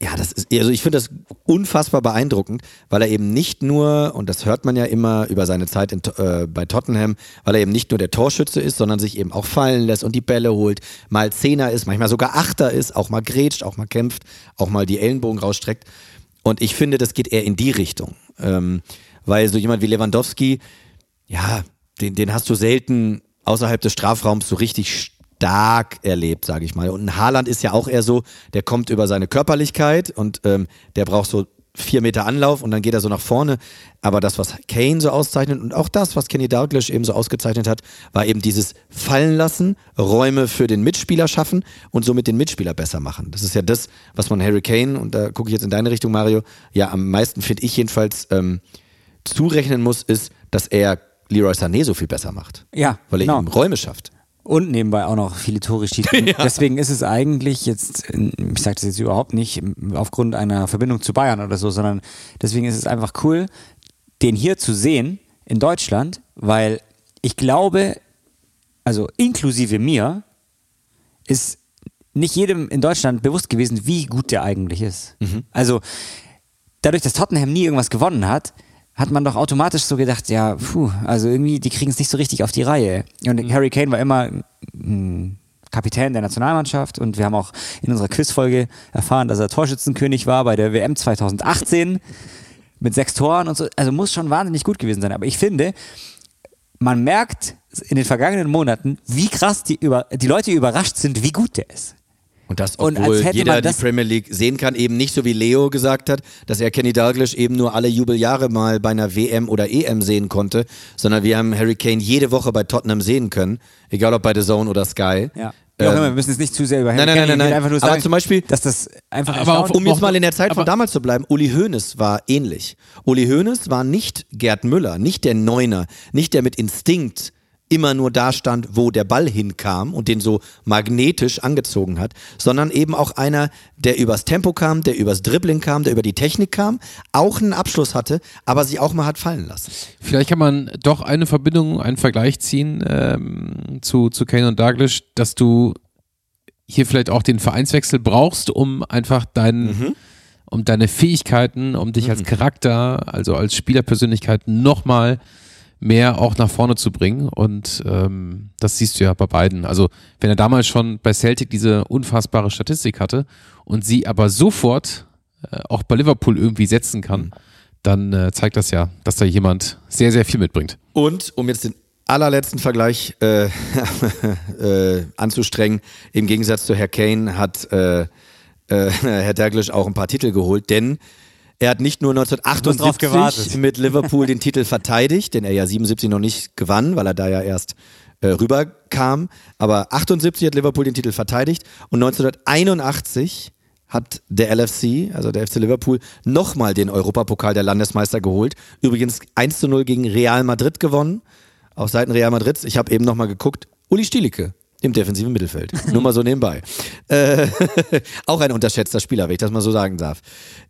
ja, das ist, also ich finde das unfassbar beeindruckend, weil er eben nicht nur, und das hört man ja immer über seine Zeit in, äh, bei Tottenham, weil er eben nicht nur der Torschütze ist, sondern sich eben auch fallen lässt und die Bälle holt, mal Zehner ist, manchmal sogar Achter ist, auch mal grätscht, auch mal kämpft, auch mal die Ellenbogen rausstreckt. Und ich finde, das geht eher in die Richtung. Ähm, weil so jemand wie Lewandowski, ja, den, den hast du selten außerhalb des Strafraums so richtig stark erlebt, sage ich mal. Und ein Haaland ist ja auch eher so, der kommt über seine Körperlichkeit und ähm, der braucht so vier Meter Anlauf und dann geht er so nach vorne. Aber das, was Kane so auszeichnet und auch das, was Kenny Dalglish eben so ausgezeichnet hat, war eben dieses Fallen lassen, Räume für den Mitspieler schaffen und somit den Mitspieler besser machen. Das ist ja das, was man Harry Kane, und da gucke ich jetzt in deine Richtung, Mario, ja am meisten, finde ich jedenfalls, ähm, zurechnen muss, ist, dass er Leroy Sané so viel besser macht. Ja, Weil er genau. ihm Räume schafft. Und nebenbei auch noch viele Tore schießt. Ja. Deswegen ist es eigentlich jetzt, ich sage das jetzt überhaupt nicht aufgrund einer Verbindung zu Bayern oder so, sondern deswegen ist es einfach cool, den hier zu sehen in Deutschland, weil ich glaube, also inklusive mir, ist nicht jedem in Deutschland bewusst gewesen, wie gut der eigentlich ist. Also dadurch, dass Tottenham nie irgendwas gewonnen hat, hat man doch automatisch so gedacht, ja, puh, also irgendwie, die kriegen es nicht so richtig auf die Reihe. Und Harry Kane war immer mm, Kapitän der Nationalmannschaft und wir haben auch in unserer Quizfolge erfahren, dass er Torschützenkönig war bei der WM 2018 mit sechs Toren und so. Also muss schon wahnsinnig gut gewesen sein. Aber ich finde, man merkt in den vergangenen Monaten, wie krass die, über, die Leute überrascht sind, wie gut der ist. Und das, Und obwohl hätte jeder die Premier League sehen kann, eben nicht so wie Leo gesagt hat, dass er Kenny Dalglish eben nur alle Jubeljahre mal bei einer WM oder EM sehen konnte, sondern wir haben Harry Kane jede Woche bei Tottenham sehen können, egal ob bei The Zone oder Sky. Ja. Auch Ähm, wir müssen jetzt nicht zu sehr über Nein, Harry nein, Kane nein, nein, nein. einfach nur Aber sagen, zum Beispiel- dass das einfach Aber erstaunlich- Um jetzt mal in der Zeit von aber- damals zu bleiben, Uli Hoeneß war ähnlich. Uli Hoeneß war nicht Gerd Müller, nicht der Neuner, nicht der mit Instinkt immer nur da stand, wo der Ball hinkam und den so magnetisch angezogen hat, sondern eben auch einer, der übers Tempo kam, der übers Dribbling kam, der über die Technik kam, auch einen Abschluss hatte, aber sich auch mal hat fallen lassen. Vielleicht kann man doch eine Verbindung, einen Vergleich ziehen ähm, zu, zu Kane und Douglas, dass du hier vielleicht auch den Vereinswechsel brauchst, um einfach deinen, um deine Fähigkeiten, um dich als Charakter, also als Spielerpersönlichkeit nochmal mehr auch nach vorne zu bringen. Und ähm, das siehst du ja bei beiden. Also wenn er damals schon bei Celtic diese unfassbare Statistik hatte und sie aber sofort äh, auch bei Liverpool irgendwie setzen kann, dann äh, zeigt das ja, dass da jemand sehr, sehr viel mitbringt. Und um jetzt den allerletzten Vergleich äh, äh, anzustrengen, im Gegensatz zu Herr Kane hat äh, äh, Herr Dalglish auch ein paar Titel geholt, denn er hat nicht nur drauf 1978 gewartet. mit Liverpool den Titel verteidigt, den er ja 77 noch nicht gewann, weil er da ja erst äh, rüberkam, aber 78 hat Liverpool den Titel verteidigt und 1981 hat der LFC, also der FC Liverpool, nochmal den Europapokal der Landesmeister geholt. Übrigens 1 zu 0 gegen Real Madrid gewonnen. Auf Seiten Real Madrids. Ich habe eben nochmal geguckt. Uli Stielicke im defensiven Mittelfeld. Nur mal so nebenbei. Äh, auch ein unterschätzter Spieler, wenn ich das mal so sagen darf.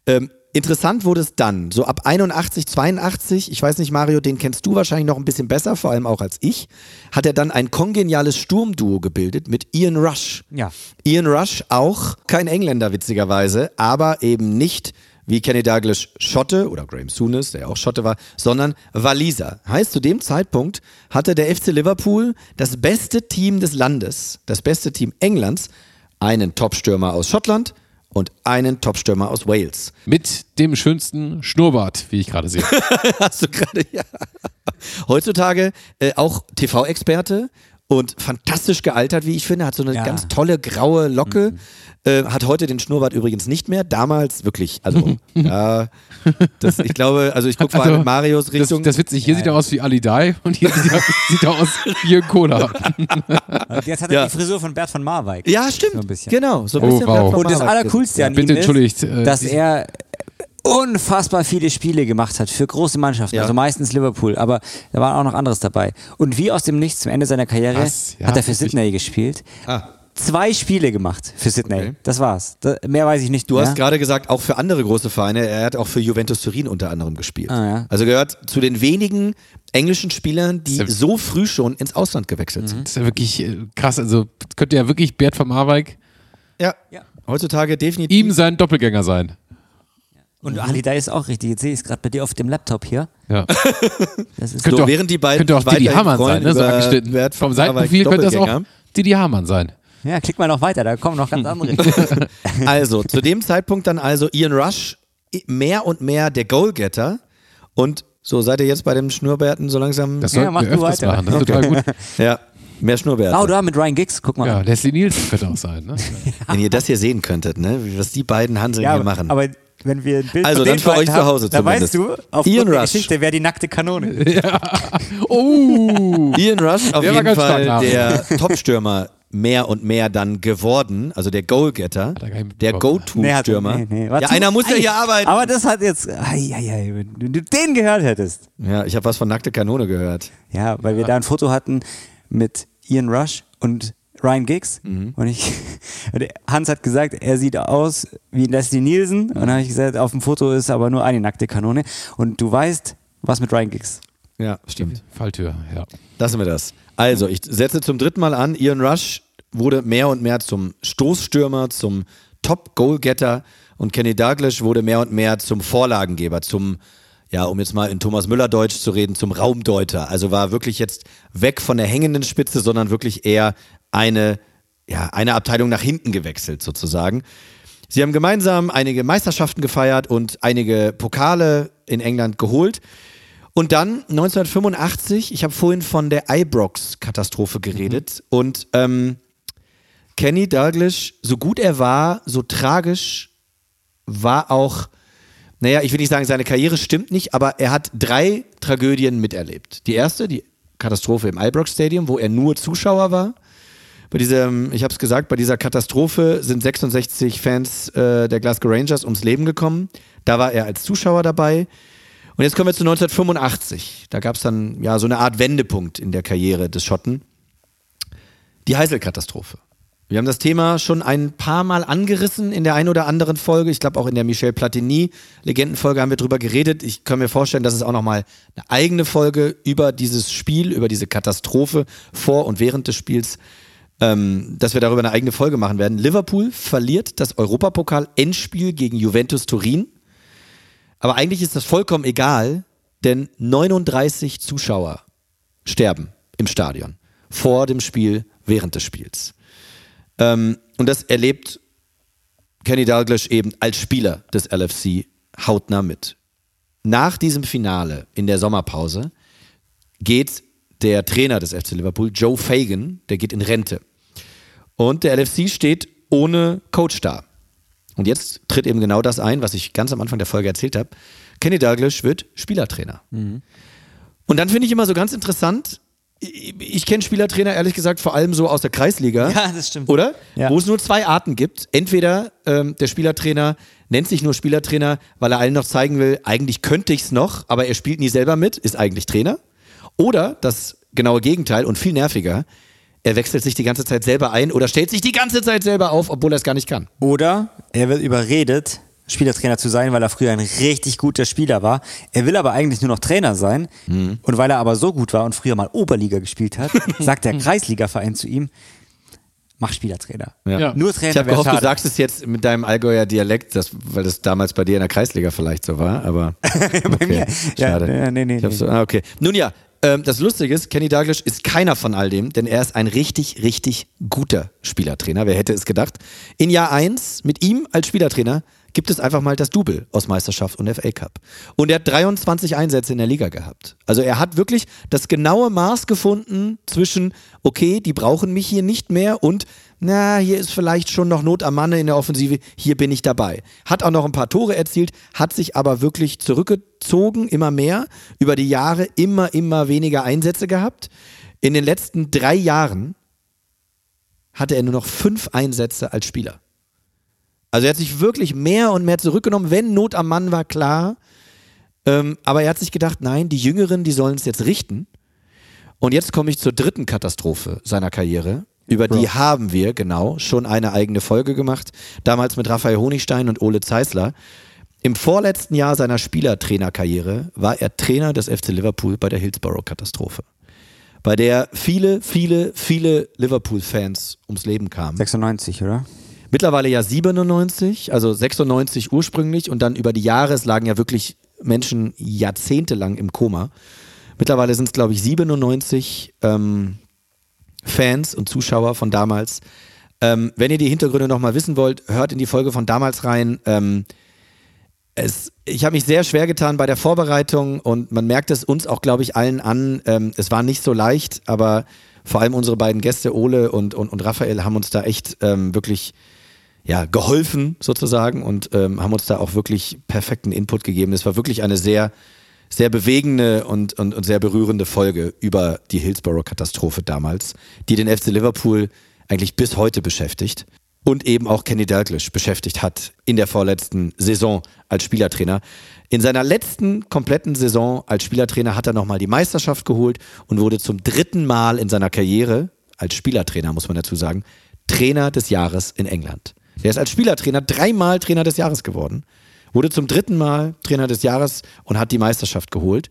Ähm, interessant wurde es dann, so ab 81, 82, ich weiß nicht, Mario, den kennst du wahrscheinlich noch ein bisschen besser, vor allem auch als ich, hat er dann ein kongeniales Sturmduo gebildet mit Ian Rush. Ja. Ian Rush, auch kein Engländer witzigerweise, aber eben nicht wie Kenny Douglas Schotte oder Graham Souness, der ja auch Schotte war, sondern Waliser. Heißt, zu dem Zeitpunkt hatte der FC Liverpool das beste Team des Landes, das beste Team Englands, einen Topstürmer aus Schottland und einen Topstürmer aus Wales. Mit dem schönsten Schnurrbart, wie ich gerade sehe. Hast du gerade, ja. Heutzutage äh, auch TV-Experte und fantastisch gealtert, wie ich finde. Hat so eine ja. ganz tolle graue Locke. Mhm. Äh, hat heute den Schnurrbart übrigens nicht mehr. Damals wirklich, also ja, das, ich glaube, also ich gucke also, mal in Marios Richtung. Das, das witzig, hier ja. sieht er aus wie Ali Dai und hier sieht er, sieht er aus wie Jürgen Cola. Jetzt hat er ja. die Frisur von Bert von Marwijk. Ja, stimmt. So genau, so ein bisschen. Oh, wow. Und das Allercoolste an ihm entschuldigt. Ist, dass er unfassbar viele Spiele gemacht hat für große Mannschaften, ja. also meistens Liverpool, aber da war auch noch anderes dabei. Und wie aus dem Nichts zum Ende seiner Karriere ja, hat er für Sydney gespielt. Ah zwei Spiele gemacht für Sydney. Okay. Das war's. Das, mehr weiß ich nicht. Du ja? hast gerade gesagt, auch für andere große Vereine. Er hat auch für Juventus Turin unter anderem gespielt. Ah, ja. Also gehört zu den wenigen englischen Spielern, die so früh schon ins Ausland gewechselt sind. Das ist ja wirklich äh, krass. Also könnte ja wirklich Bert von Marwijk ja. ja. heutzutage definitiv ihm sein Doppelgänger sein. Und Ali, da ist auch richtig. Jetzt sehe ich es gerade bei dir auf dem Laptop hier. Ja. Das ist könnte so, auch, während die beiden könnte auch Didi Hamann sein, ne? so angeschnitten. Vom Seitenprofil könnte das auch Didi Hamann sein. Ja, klick mal noch weiter, da kommen noch ganz andere. also, zu dem Zeitpunkt dann also Ian Rush mehr und mehr der Goalgetter und so seid ihr jetzt bei dem Schnurrbärten so langsam. Das sollten ja, wir öfters weiter. machen, das ist okay. total gut. Ja, mehr Schnurrbärte. Oh, da mit Ryan Giggs, guck mal. Ja, Leslie Nielsen könnte auch sein. Ne? Wenn ihr das hier sehen könntet, ne? was die beiden Hanseln ja, hier machen. Aber wenn wir ein Bild also, dann für euch zu Hause haben, dann weißt du, auf Ian Rush. Geschichte, wer die nackte Kanone Ja. Oh. Ian Rush auf der jeden Fall der Topstürmer mehr und mehr dann geworden, also der Goalgetter, der Go-To-Stürmer. Nee, nee, nee. Ja, einer muss ja hier arbeiten. Aber das hat jetzt, ai, ai, ai, wenn du den gehört hättest. Ja, ich habe was von nackte Kanone gehört. Ja, weil wir da ein Foto hatten mit Ian Rush und Ryan Giggs mhm. und ich Hans hat gesagt, er sieht aus wie Leslie Nielsen und dann habe ich gesagt, auf dem Foto ist aber nur eine nackte Kanone und du weißt, was mit Ryan Giggs. Ja, stimmt. Falltür, ja. Lassen wir das. Also, ich setze zum dritten Mal an, Ian Rush wurde mehr und mehr zum Stoßstürmer, zum Top-Goalgetter und Kenny Douglas wurde mehr und mehr zum Vorlagengeber, zum, ja, um jetzt mal in Thomas Müller Deutsch zu reden, zum Raumdeuter. Also war wirklich jetzt weg von der hängenden Spitze, sondern wirklich eher eine, ja, eine Abteilung nach hinten gewechselt sozusagen. Sie haben gemeinsam einige Meisterschaften gefeiert und einige Pokale in England geholt. Und dann 1985, ich habe vorhin von der Ibrox-Katastrophe geredet mhm. und ähm, Kenny Douglas, so gut er war, so tragisch war auch, naja, ich will nicht sagen, seine Karriere stimmt nicht, aber er hat drei Tragödien miterlebt. Die erste, die Katastrophe im Ibrox Stadium, wo er nur Zuschauer war. Bei diesem, ich habe es gesagt, bei dieser Katastrophe sind 66 Fans äh, der Glasgow Rangers ums Leben gekommen. Da war er als Zuschauer dabei. Und jetzt kommen wir zu 1985. Da gab es dann ja so eine Art Wendepunkt in der Karriere des Schotten. Die Heisel-Katastrophe. Wir haben das Thema schon ein paar Mal angerissen in der einen oder anderen Folge. Ich glaube auch in der Michel Platini-Legendenfolge haben wir drüber geredet. Ich kann mir vorstellen, dass es auch nochmal eine eigene Folge über dieses Spiel, über diese Katastrophe vor und während des Spiels, ähm, dass wir darüber eine eigene Folge machen werden. Liverpool verliert das Europapokal-Endspiel gegen Juventus Turin aber eigentlich ist das vollkommen egal, denn 39 Zuschauer sterben im Stadion. Vor dem Spiel, während des Spiels. Ähm, und das erlebt Kenny Dalglish eben als Spieler des LFC hautnah mit. Nach diesem Finale in der Sommerpause geht der Trainer des FC Liverpool, Joe Fagan, der geht in Rente. Und der LFC steht ohne Coach da. Und jetzt tritt eben genau das ein, was ich ganz am Anfang der Folge erzählt habe. Kenny Douglas wird Spielertrainer. Mhm. Und dann finde ich immer so ganz interessant, ich, kenne Spielertrainer ehrlich gesagt vor allem so aus der Kreisliga. Ja, das stimmt. Oder? Ja. Wo es nur zwei Arten gibt. Entweder ähm, der Spielertrainer nennt sich nur Spielertrainer, weil er allen noch zeigen will, eigentlich könnte ich es noch, aber er spielt nie selber mit, ist eigentlich Trainer. Oder das genaue Gegenteil und viel nerviger, er wechselt sich die ganze Zeit selber ein oder stellt sich die ganze Zeit selber auf, obwohl er es gar nicht kann. Oder er wird überredet, Spielertrainer zu sein, weil er früher ein richtig guter Spieler war. Er will aber eigentlich nur noch Trainer sein. Mhm. Und weil er aber so gut war und früher mal Oberliga gespielt hat, sagt der Kreisligaverein zu ihm, mach Spielertrainer. Ja. Ja. Nur Trainer. Ich habe gehofft, schade. du sagst es jetzt mit deinem Allgäuer Dialekt, das, weil das damals bei dir in der Kreisliga vielleicht so war, aber. Okay. bei mir. Schade. Ja, nee, nee, nee. So, ah, okay. Nun ja, ähm, das Lustige ist, Kenny Douglas ist keiner von all dem, denn er ist ein richtig, richtig guter Spielertrainer. Wer hätte es gedacht? In Jahr 1 mit ihm als Spielertrainer gibt es einfach mal das Double aus Meisterschaft und FA Cup. Und er hat 23 Einsätze in der Liga gehabt. Also er hat wirklich das genaue Maß gefunden zwischen, okay, die brauchen mich hier nicht mehr und, na, hier ist vielleicht schon noch Not am Manne in der Offensive, hier bin ich dabei. Hat auch noch ein paar Tore erzielt, hat sich aber wirklich zurückgezogen, immer mehr, über die Jahre immer, immer weniger Einsätze gehabt. In den letzten drei Jahren hatte er nur noch fünf Einsätze als Spieler. Also er hat sich wirklich mehr und mehr zurückgenommen, wenn Not am Mann war, klar. Ähm, aber er hat sich gedacht, nein, die Jüngeren, die sollen es jetzt richten. Und jetzt komme ich zur dritten Katastrophe seiner Karriere. Über die haben wir, genau, schon eine eigene Folge gemacht. Damals mit Raphael Honigstein und Ole Zeisler. Im vorletzten Jahr seiner Spielertrainerkarriere war er Trainer des FC Liverpool bei der Hillsborough-Katastrophe. Bei der viele, viele, viele Liverpool-Fans ums Leben kamen. 96, oder? Mittlerweile ja 97, also 96 ursprünglich und dann über die Jahre, es lagen ja wirklich Menschen jahrzehntelang im Koma. Mittlerweile sind es, glaube ich, 97 ähm, Fans und Zuschauer von damals. Ähm, wenn ihr die Hintergründe nochmal wissen wollt, hört in die Folge von damals rein. Ähm, es, ich habe mich sehr schwer getan bei der Vorbereitung und man merkt es uns auch, glaube ich, allen an. Ähm, es war nicht so leicht, aber vor allem unsere beiden Gäste, Ole und, und, und Raphael, haben uns da echt ähm, wirklich ja, geholfen sozusagen und ähm, haben uns da auch wirklich perfekten Input gegeben. Es war wirklich eine sehr, sehr bewegende und, und, und sehr berührende Folge über die Hillsborough-Katastrophe damals, die den FC Liverpool eigentlich bis heute beschäftigt und eben auch Kenny Dalglish beschäftigt hat in der vorletzten Saison als Spielertrainer. In seiner letzten kompletten Saison als Spielertrainer hat er nochmal die Meisterschaft geholt und wurde zum dritten Mal in seiner Karriere als Spielertrainer, muss man dazu sagen, Trainer des Jahres in England. Der ist als Spielertrainer dreimal Trainer des Jahres geworden, wurde zum dritten Mal Trainer des Jahres und hat die Meisterschaft geholt.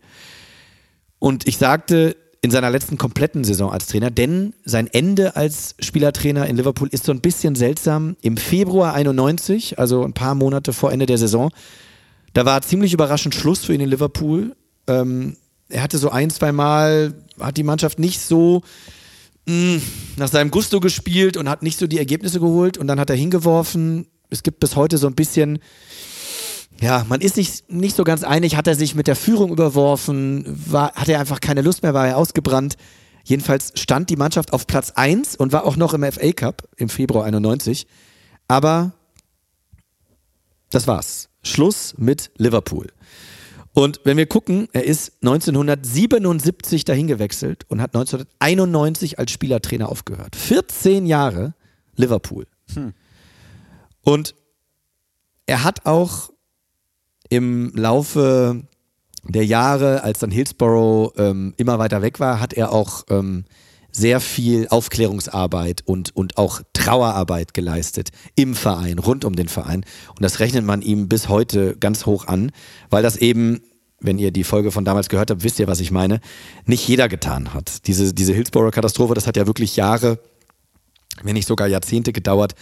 Und ich sagte in seiner letzten kompletten Saison als Trainer, denn sein Ende als Spielertrainer in Liverpool ist so ein bisschen seltsam. Im Februar 91, also ein paar Monate vor Ende der Saison, da war ziemlich überraschend Schluss für ihn in Liverpool. Ähm, er hatte so ein, zwei Mal, hat die Mannschaft nicht so mm, nach seinem Gusto gespielt und hat nicht so die Ergebnisse geholt und dann hat er hingeworfen. Es gibt bis heute so ein bisschen, ja, man ist nicht, nicht so ganz einig, hat er sich mit der Führung überworfen, war, hat er einfach keine Lust mehr, war er ausgebrannt. Jedenfalls stand die Mannschaft auf Platz 1 und war auch noch im FA Cup im Februar 91. Aber das war's. Schluss mit Liverpool. Und wenn wir gucken, er ist 1977 dahin gewechselt und hat 1991 als Spielertrainer aufgehört. 14 Jahre Liverpool. Hm. Und er hat auch im Laufe der Jahre, als dann Hillsborough ähm, immer weiter weg war, hat er auch ähm, sehr viel Aufklärungsarbeit und, und auch Trauerarbeit geleistet im Verein, rund um den Verein. Und das rechnet man ihm bis heute ganz hoch an, weil das eben, wenn ihr die Folge von damals gehört habt, wisst ihr, was ich meine, nicht jeder getan hat. Diese, diese Hillsborough-Katastrophe, das hat ja wirklich Jahre, wenn nicht sogar Jahrzehnte gedauert,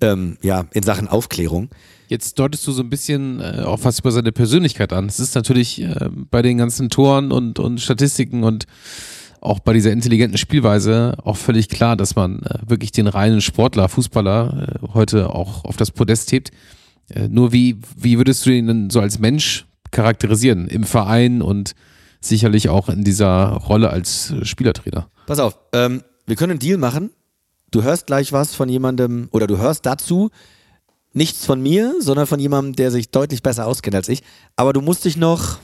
ähm, ja, in Sachen Aufklärung. Jetzt deutest du so ein bisschen äh, auch was über seine Persönlichkeit an. Es ist natürlich äh, bei den ganzen Toren und, und Statistiken und auch bei dieser intelligenten Spielweise auch völlig klar, dass man äh, wirklich den reinen Sportler, Fußballer äh, heute auch auf das Podest hebt. Äh, nur wie, wie würdest du ihn denn so als Mensch charakterisieren im Verein und sicherlich auch in dieser Rolle als Spielertrainer? Pass auf, ähm, wir können einen Deal machen. Du hörst gleich was von jemandem oder du hörst dazu nichts von mir, sondern von jemandem, der sich deutlich besser auskennt als ich. Aber du musst dich noch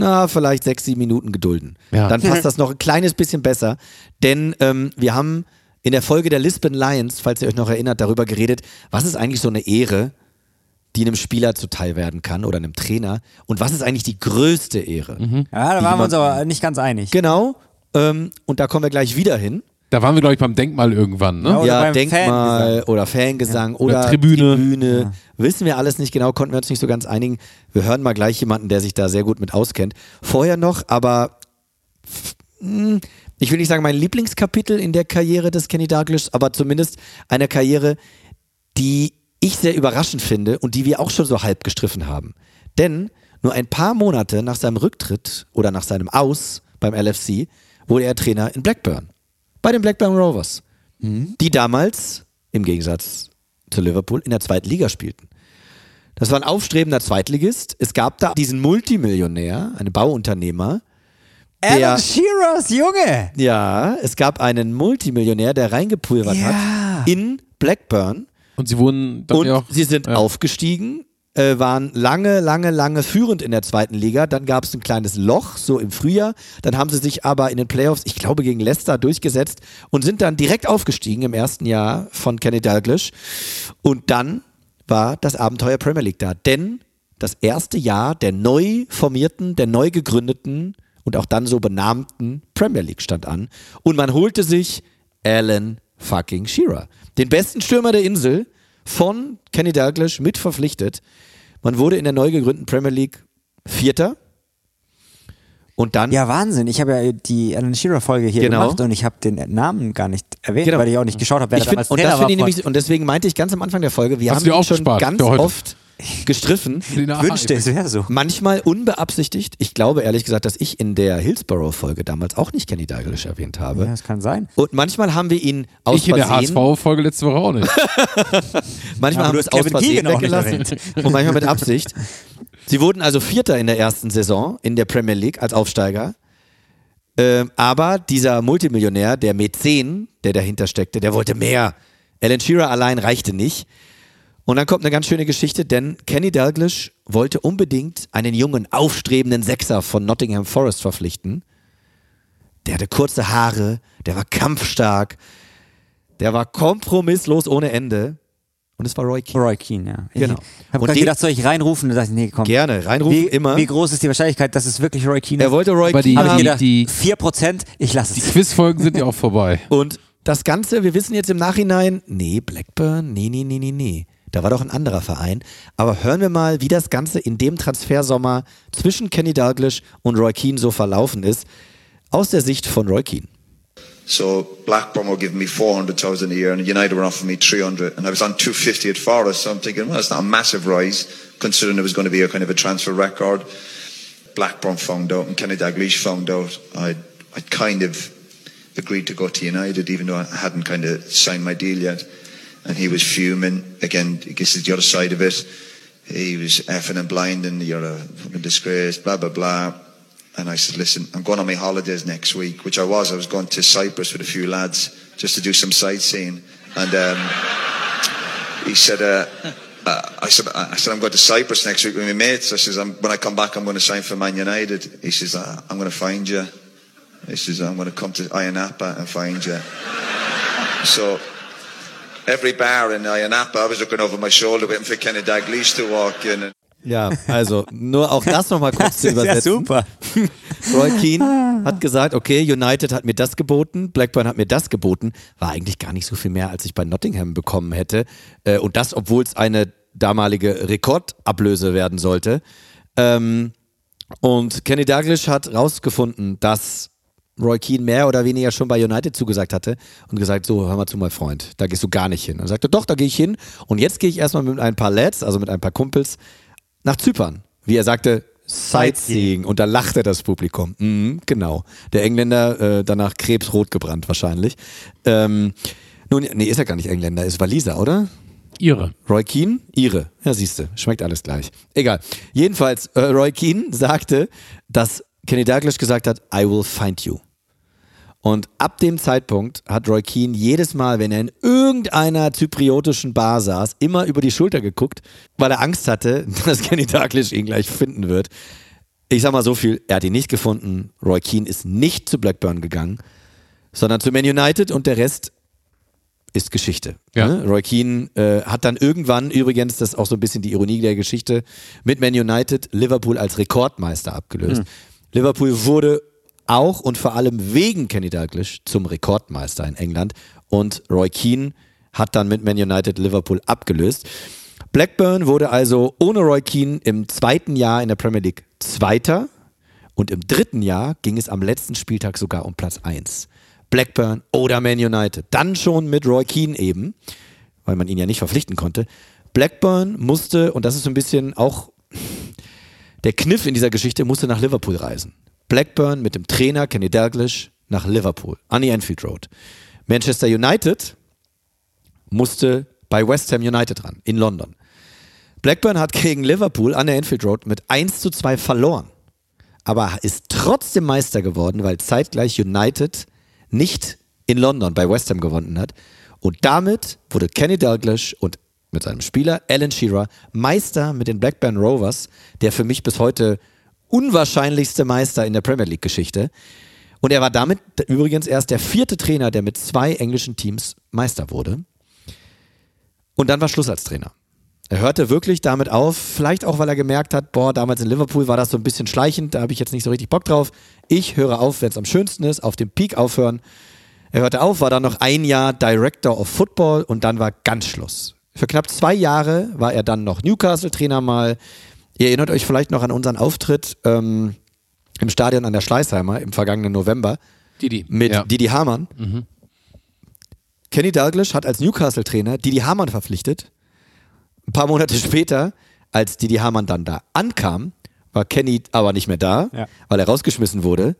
na, vielleicht sechs, sieben Minuten gedulden. Ja. Dann passt das noch ein kleines bisschen besser. Denn ähm, wir haben in der Folge der Lisbon Lions, falls ihr euch noch erinnert, darüber geredet, was ist eigentlich so eine Ehre, die einem Spieler zuteil werden kann oder einem Trainer und was ist eigentlich die größte Ehre? Mhm. Ja, da waren wir uns aber nicht ganz einig. Genau. Ähm, und da kommen wir gleich wieder hin. Da waren wir, glaube ich, beim Denkmal irgendwann, ne? Ja, ja Denkmal Fangesang. oder Fangesang ja. oder, oder, Tribüne. Tribüne. Ja. Wissen wir alles nicht genau, konnten wir uns nicht so ganz einigen. Wir hören mal gleich jemanden, der sich da sehr gut mit auskennt. Vorher noch, aber hm, ich will nicht sagen mein Lieblingskapitel in der Karriere des Kenny Douglas, aber zumindest eine Karriere, die ich sehr überraschend finde und die wir auch schon so halb gestriffen haben. Denn nur ein paar Monate nach seinem Rücktritt oder nach seinem Aus beim LFC wurde er Trainer in Blackburn. Bei den Blackburn Rovers. Mhm. Die damals, im Gegensatz zu Liverpool, in der zweiten Liga spielten. Das war ein aufstrebender Zweitligist. Es gab da diesen Multimillionär, einen Bauunternehmer. Alan Shearers Junge! Ja, es gab einen Multimillionär, der reingepulvert ja. hat in Blackburn. Und sie wurden dann Und auch, sie sind ja. aufgestiegen äh, waren lange, lange, lange führend in der zweiten Liga. Dann gab es ein kleines Loch, so im Frühjahr. Dann haben sie sich aber in den Playoffs, ich glaube, gegen Leicester durchgesetzt und sind dann direkt aufgestiegen im ersten Jahr von Kenny Dalglish. Und dann war das Abenteuer Premier League da. Denn das erste Jahr der neu formierten, der neu gegründeten und auch dann so benannten Premier League stand an. Und man holte sich Alan fucking Shearer. Den besten Stürmer der Insel von Kenny Dalglish mit verpflichtet. Man wurde in der neu gegründeten Premier League Vierter. Und dann. Ja, Wahnsinn. Ich habe ja die Alan Shearer-Folge hier genau. gemacht und ich habe den Namen gar nicht erwähnt, genau. weil ich auch nicht geschaut habe, wer ich da damals und, das war. Nämlich, und deswegen meinte ich ganz am Anfang der Folge, wir Hast haben ihn schon ganz oft gestriffen. Wünschte, es wäre so. Manchmal unbeabsichtigt. Ich glaube ehrlich gesagt, dass ich in der Hillsborough-Folge damals auch nicht Kenny Dalglish erwähnt habe. Ja, das kann sein. Und manchmal haben wir ihn aus Ich in der HSV-Folge letzte Woche auch nicht. manchmal haben wir es aus Versehen weggelassen und manchmal mit Absicht. Sie wurden also Vierter in der ersten Saison in der Premier League als Aufsteiger. Ähm, aber dieser Multimillionär, der Mäzen, der dahinter steckte, der wollte mehr. Alan Shearer allein reichte nicht. Und dann kommt eine ganz schöne Geschichte, denn Kenny Dalglish wollte unbedingt einen jungen, aufstrebenden Sechser von Nottingham Forest verpflichten. Der hatte kurze Haare, der war kampfstark, der war kompromisslos ohne Ende. Und es war Roy Keane. Roy Keane, ja. Genau. Ich habe gedacht, soll ich reinrufen? Und dachte ich, nee, komm. Gerne, reinrufen wie, immer. Wie groß ist die Wahrscheinlichkeit, dass es wirklich Roy Keane ist? Er wollte Roy Aber Keane die, haben. Die, die, 4%, ich lasse es. Die Quizfolgen sind ja auch vorbei. Und das Ganze, wir wissen jetzt im Nachhinein, nee, Blackburn, nee, nee, nee, nee, nee. Da war doch ein anderer Verein. Aber hören wir mal, wie das Ganze in dem Transfersommer zwischen Kenny Dalglish und Roy Keane so verlaufen ist, aus der Sicht von Roy Keane. So Blackburn were giving me 400,000 a year and United were offering me 300 and I was on 250 at Forest so I'm thinking well it's not a massive rise considering it was going to be a kind of a transfer record Blackburn found out and Kenny Dalglish found out I'd, I'd kind of agreed to go to United even though I hadn't kind of signed my deal yet and he was fuming. Again, I guess it's the other side of it. He was effing and blinding. You're a fucking disgrace. Blah blah blah. And I said, listen, I'm going on my holidays next week, which I was. I was going to Cyprus with a few lads just to do some sightseeing. And um, he said, uh, uh, I said, I said, I'm going to Cyprus next week with my mates. I says, when I come back, I'm going to sign for Man United. He says, uh, I'm going to find you. He says, I'm going to come to Ayanapa and find you. So every bar in Ayanapa, I was looking over my shoulder waiting for Kenny Dalglish to walk in. Ja, also nur auch das nochmal kurz zu übersetzen. Ja super. Roy Keane hat gesagt, okay, United hat mir das geboten, Blackburn hat mir das geboten, war eigentlich gar nicht so viel mehr, als ich bei Nottingham bekommen hätte. Äh, und das, obwohl es eine damalige Rekordablöse werden sollte. Ähm, und Kenny Douglas hat rausgefunden, dass Roy Keane mehr oder weniger schon bei United zugesagt hatte und gesagt, so, hör mal zu, mein Freund, da gehst du gar nicht hin. Und er sagte, doch, da gehe ich hin. Und jetzt gehe ich erstmal mit ein paar Lads, also mit ein paar Kumpels, nach Zypern. Wie er sagte, Sightseeing. Und da lachte das Publikum. Mhm, genau. Der Engländer äh, danach krebsrot gebrannt wahrscheinlich. Ähm, nun, nee, ist er gar nicht Engländer, ist Waliser, oder? Ihre. Roy Keane? Ihre. Ja, siehste, schmeckt alles gleich. Egal. Jedenfalls, äh, Roy Keane sagte, dass Kenny Douglas gesagt hat, I will find you. Und ab dem Zeitpunkt hat Roy Keane jedes Mal, wenn er in irgendeiner zypriotischen Bar saß, immer über die Schulter geguckt, weil er Angst hatte, dass Kenny Dalglish ihn gleich finden wird. Ich sag mal so viel, er hat ihn nicht gefunden. Roy Keane ist nicht zu Blackburn gegangen, sondern zu Man United und der Rest ist Geschichte. Ja. Ne? Roy Keane äh, hat dann irgendwann, übrigens, das ist auch so ein bisschen die Ironie der Geschichte, mit Man United Liverpool als Rekordmeister abgelöst. Mhm. Liverpool wurde auch und vor allem wegen Kenny Dalglish zum Rekordmeister in England und Roy Keane hat dann mit Man United Liverpool abgelöst. Blackburn wurde also ohne Roy Keane im zweiten Jahr in der Premier League Zweiter und im dritten Jahr ging es am letzten Spieltag sogar um Platz 1. Blackburn oder Man United. Dann schon mit Roy Keane eben, weil man ihn ja nicht verpflichten konnte. Blackburn musste, und das ist so ein bisschen auch der Kniff in dieser Geschichte, musste nach Liverpool reisen. Blackburn mit dem Trainer Kenny Dalglish nach Liverpool, an die Anfield Road. Manchester United musste bei West Ham United ran, in London. Blackburn hat gegen Liverpool an der Anfield Road mit 1 zu 2 verloren, aber ist trotzdem Meister geworden, weil zeitgleich United nicht in London bei West Ham gewonnen hat. Und damit wurde Kenny Dalglish und mit seinem Spieler Alan Shearer Meister mit den Blackburn Rovers, der für mich bis heute unwahrscheinlichste Meister in der Premier League Geschichte. Und er war damit übrigens erst der vierte Trainer, der mit zwei englischen Teams Meister wurde. Und dann war Schluss als Trainer. Er hörte wirklich damit auf, vielleicht auch, weil er gemerkt hat, boah, damals in Liverpool war das so ein bisschen schleichend, da habe ich jetzt nicht so richtig Bock drauf. Ich höre auf, wenn es am schönsten ist, auf dem Peak aufhören. Er hörte auf, war dann noch ein Jahr Director of Football und dann war ganz Schluss. Für knapp zwei Jahre war er dann noch Newcastle-Trainer mal. Ihr erinnert euch vielleicht noch an unseren Auftritt ähm, im Stadion an der Schleißheimer im vergangenen November. Didi. Mit ja. Didi Hamann. Mhm. Kenny Dalglish hat als Newcastle-Trainer Didi Hamann verpflichtet ein paar Monate später, als Didi Hamann dann da ankam, war Kenny aber nicht mehr da, ja. weil er rausgeschmissen wurde.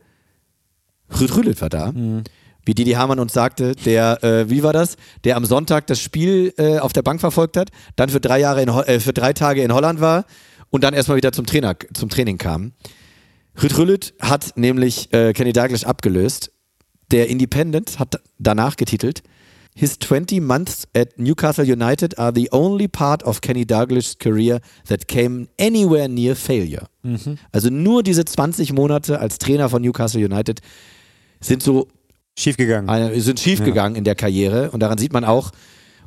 Rüd Rüdet war da. Mhm. Wie Didi Hamann uns sagte, der, äh, wie war das? Der am Sonntag das Spiel äh, auf der Bank verfolgt hat, dann für drei, Jahre in, äh, für drei Tage in Holland war und dann erstmal wieder zum, Trainer, zum Training kam. Rüd hat nämlich äh, Kenny Douglas abgelöst. Der Independent hat danach getitelt, His 20 months at Newcastle United are the only part of Kenny Douglas' career that came anywhere near failure. Mhm. Also nur diese 20 Monate als Trainer von Newcastle United sind so schiefgegangen. sind schiefgegangen ja. in der Karriere und daran sieht man auch,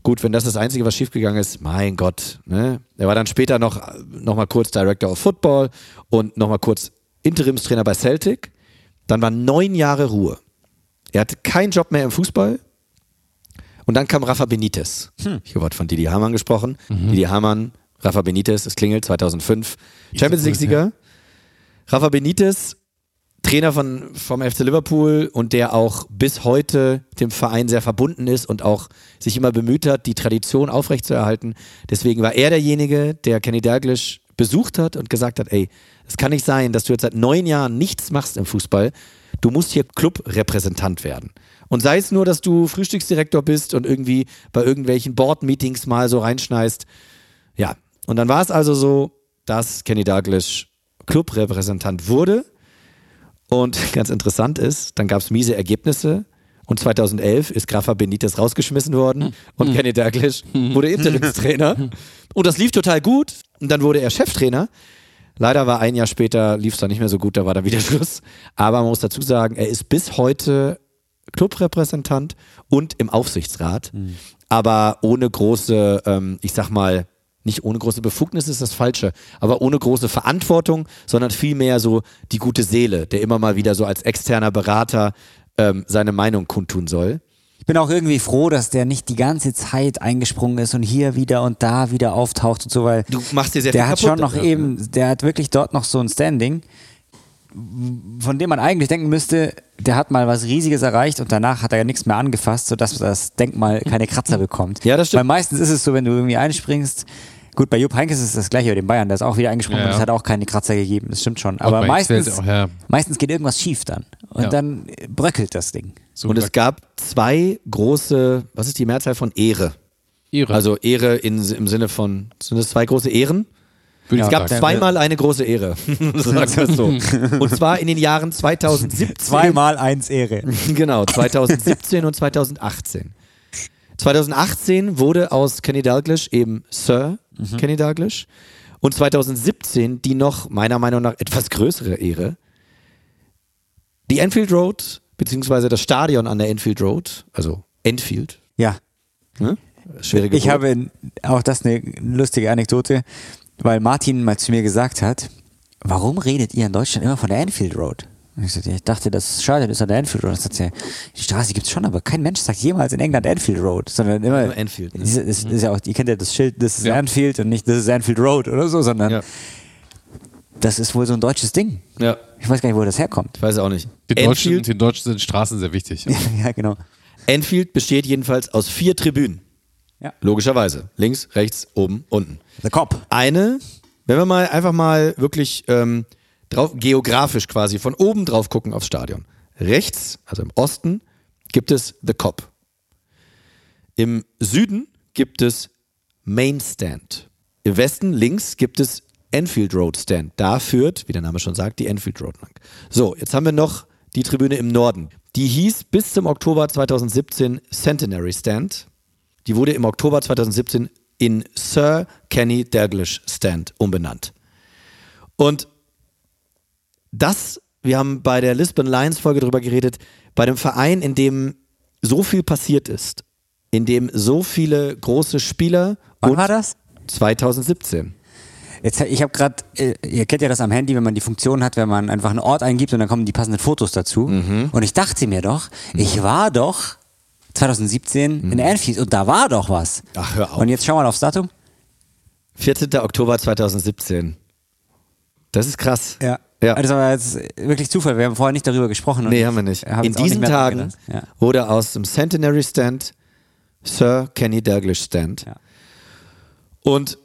gut, wenn das das Einzige, was schiefgegangen ist, mein Gott. Ne? Er war dann später noch, noch mal kurz Director of Football und noch mal kurz Interimstrainer bei Celtic. Dann waren neun Jahre Ruhe. Er hatte keinen Job mehr im Fußball, und dann kam Rafa Benitez. Hm. Ich habe von Didi Hamann gesprochen. Mhm. Didi Hamann, Rafa Benitez, es klingelt 2005. Champions League-Sieger. Rafa Benitez, Trainer von, vom FC Liverpool und der auch bis heute dem Verein sehr verbunden ist und auch sich immer bemüht hat, die Tradition aufrechtzuerhalten. Deswegen war er derjenige, der Kenny Dalglish besucht hat und gesagt hat, ey, es kann nicht sein, dass du jetzt seit neun Jahren nichts machst im Fußball. Du musst hier Clubrepräsentant werden. Und sei es nur, dass du Frühstücksdirektor bist und irgendwie bei irgendwelchen Board-Meetings mal so reinschneist. Ja, und dann war es also so, dass Kenny Douglas Clubrepräsentant wurde. Und ganz interessant ist, dann gab es miese Ergebnisse. Und 2011 ist Grafa Benitez rausgeschmissen worden und hm. Kenny Douglas wurde Interimstrainer. Und das lief total gut. Und dann wurde er Cheftrainer. Leider war ein Jahr später, lief es dann nicht mehr so gut, da war dann wieder Schluss. Aber man muss dazu sagen, er ist bis heute Clubrepräsentant und im Aufsichtsrat, mhm. aber ohne große, ähm, ich sag mal, nicht ohne große Befugnis ist das Falsche, aber ohne große Verantwortung, sondern vielmehr so die gute Seele, der immer mal wieder so als externer Berater ähm, seine Meinung kundtun soll. Ich bin auch irgendwie froh, dass der nicht die ganze Zeit eingesprungen ist und hier wieder und da wieder auftaucht und so, weil du machst dir sehr der hat kaputt, schon noch eben, der hat wirklich dort noch so ein Standing von dem man eigentlich denken müsste, der hat mal was Riesiges erreicht und danach hat er ja nichts mehr angefasst, sodass das Denkmal keine Kratzer bekommt. Ja, das stimmt. Weil meistens ist es so, wenn du irgendwie einspringst, gut, bei Jupp Heynckes ist es das gleiche bei den Bayern, der ist auch wieder eingesprungen ja, ja. und es hat auch keine Kratzer gegeben, das stimmt schon. Aber meistens, auch, ja. meistens geht irgendwas schief dann und dann bröckelt das Ding. So und es gab zwei große, was ist die Mehrzahl von Ehre? Ehre. Also Ehre in, im Sinne von, sind das zwei große Ehren? es gab zweimal eine große Ehre. Sagen wir so. Und zwar in den Jahren 2017. Zweimal eins Ehre. Genau, 2017 und 2018. 2018 wurde aus Kenny Dalglish eben Sir mhm. Kenny Dalglish. Und 2017 die noch meiner Meinung nach etwas größere Ehre. Die Enfield Road, beziehungsweise das Stadion an der Enfield Road, also Enfield. Ja. Hm? Schwere Ich habe auch das eine lustige Anekdote weil Martin mal zu mir gesagt hat, warum redet ihr in Deutschland immer von der Anfield Road? Ich, so, ich dachte, das Stadion ist an der Anfield Road. Sagt sie, die Straße gibt es schon, aber kein Mensch sagt jemals in England Anfield Road, sondern immer, immer Anfield. Ne? Das, ist, ist ja auch, ihr kennt ja das Schild, das ist ja. Anfield und nicht das ist Anfield Road oder so, sondern ja. das ist wohl so ein deutsches Ding. Ja. Ich weiß gar nicht, wo das herkommt. Ich weiß auch nicht. Den Deutschen, den Deutschen sind Straßen sehr wichtig. ja, genau. Anfield besteht jedenfalls aus vier Tribünen. Ja. Logischerweise. Links, rechts, oben, unten. The Cop. Eine, wenn wir mal einfach mal wirklich ähm, drauf, geografisch quasi von oben drauf gucken aufs Stadion. Rechts, also im Osten, gibt es The Cop. Im Süden gibt es Main Stand. Im Westen links gibt es Enfield Road Stand. Da führt, wie der Name schon sagt, die Enfield Road lang. So, jetzt haben wir noch die Tribüne im Norden. Die hieß bis zum Oktober 2017 Centenary Stand. Die wurde im Oktober 2017 in Sir Kenny Dalglish Stand umbenannt. Und das, wir haben bei der Lisbon Lions Folge darüber geredet, bei dem Verein, in dem so viel passiert ist, in dem so viele große Spieler. Wann war das? 2017. Jetzt, ich habe gerade, äh, ihr kennt ja das am Handy, wenn man die Funktion hat, wenn man einfach einen Ort eingibt und dann kommen die passenden Fotos dazu. Mhm. Und ich dachte mir doch, ich war doch 2017 mhm. in Anfield und da war doch was. Ach, hör auf. Und jetzt schau mal aufs Datum. 14. Oktober 2017. Das ist krass. Ja. Ja. Das war jetzt wirklich Zufall. Wir haben vorher nicht darüber gesprochen. Nee, haben wir nicht. Hab In diesen nicht Tagen ja. wurde aus dem Centenary Stand Sir Kenny Dalglish Stand. Ja. Und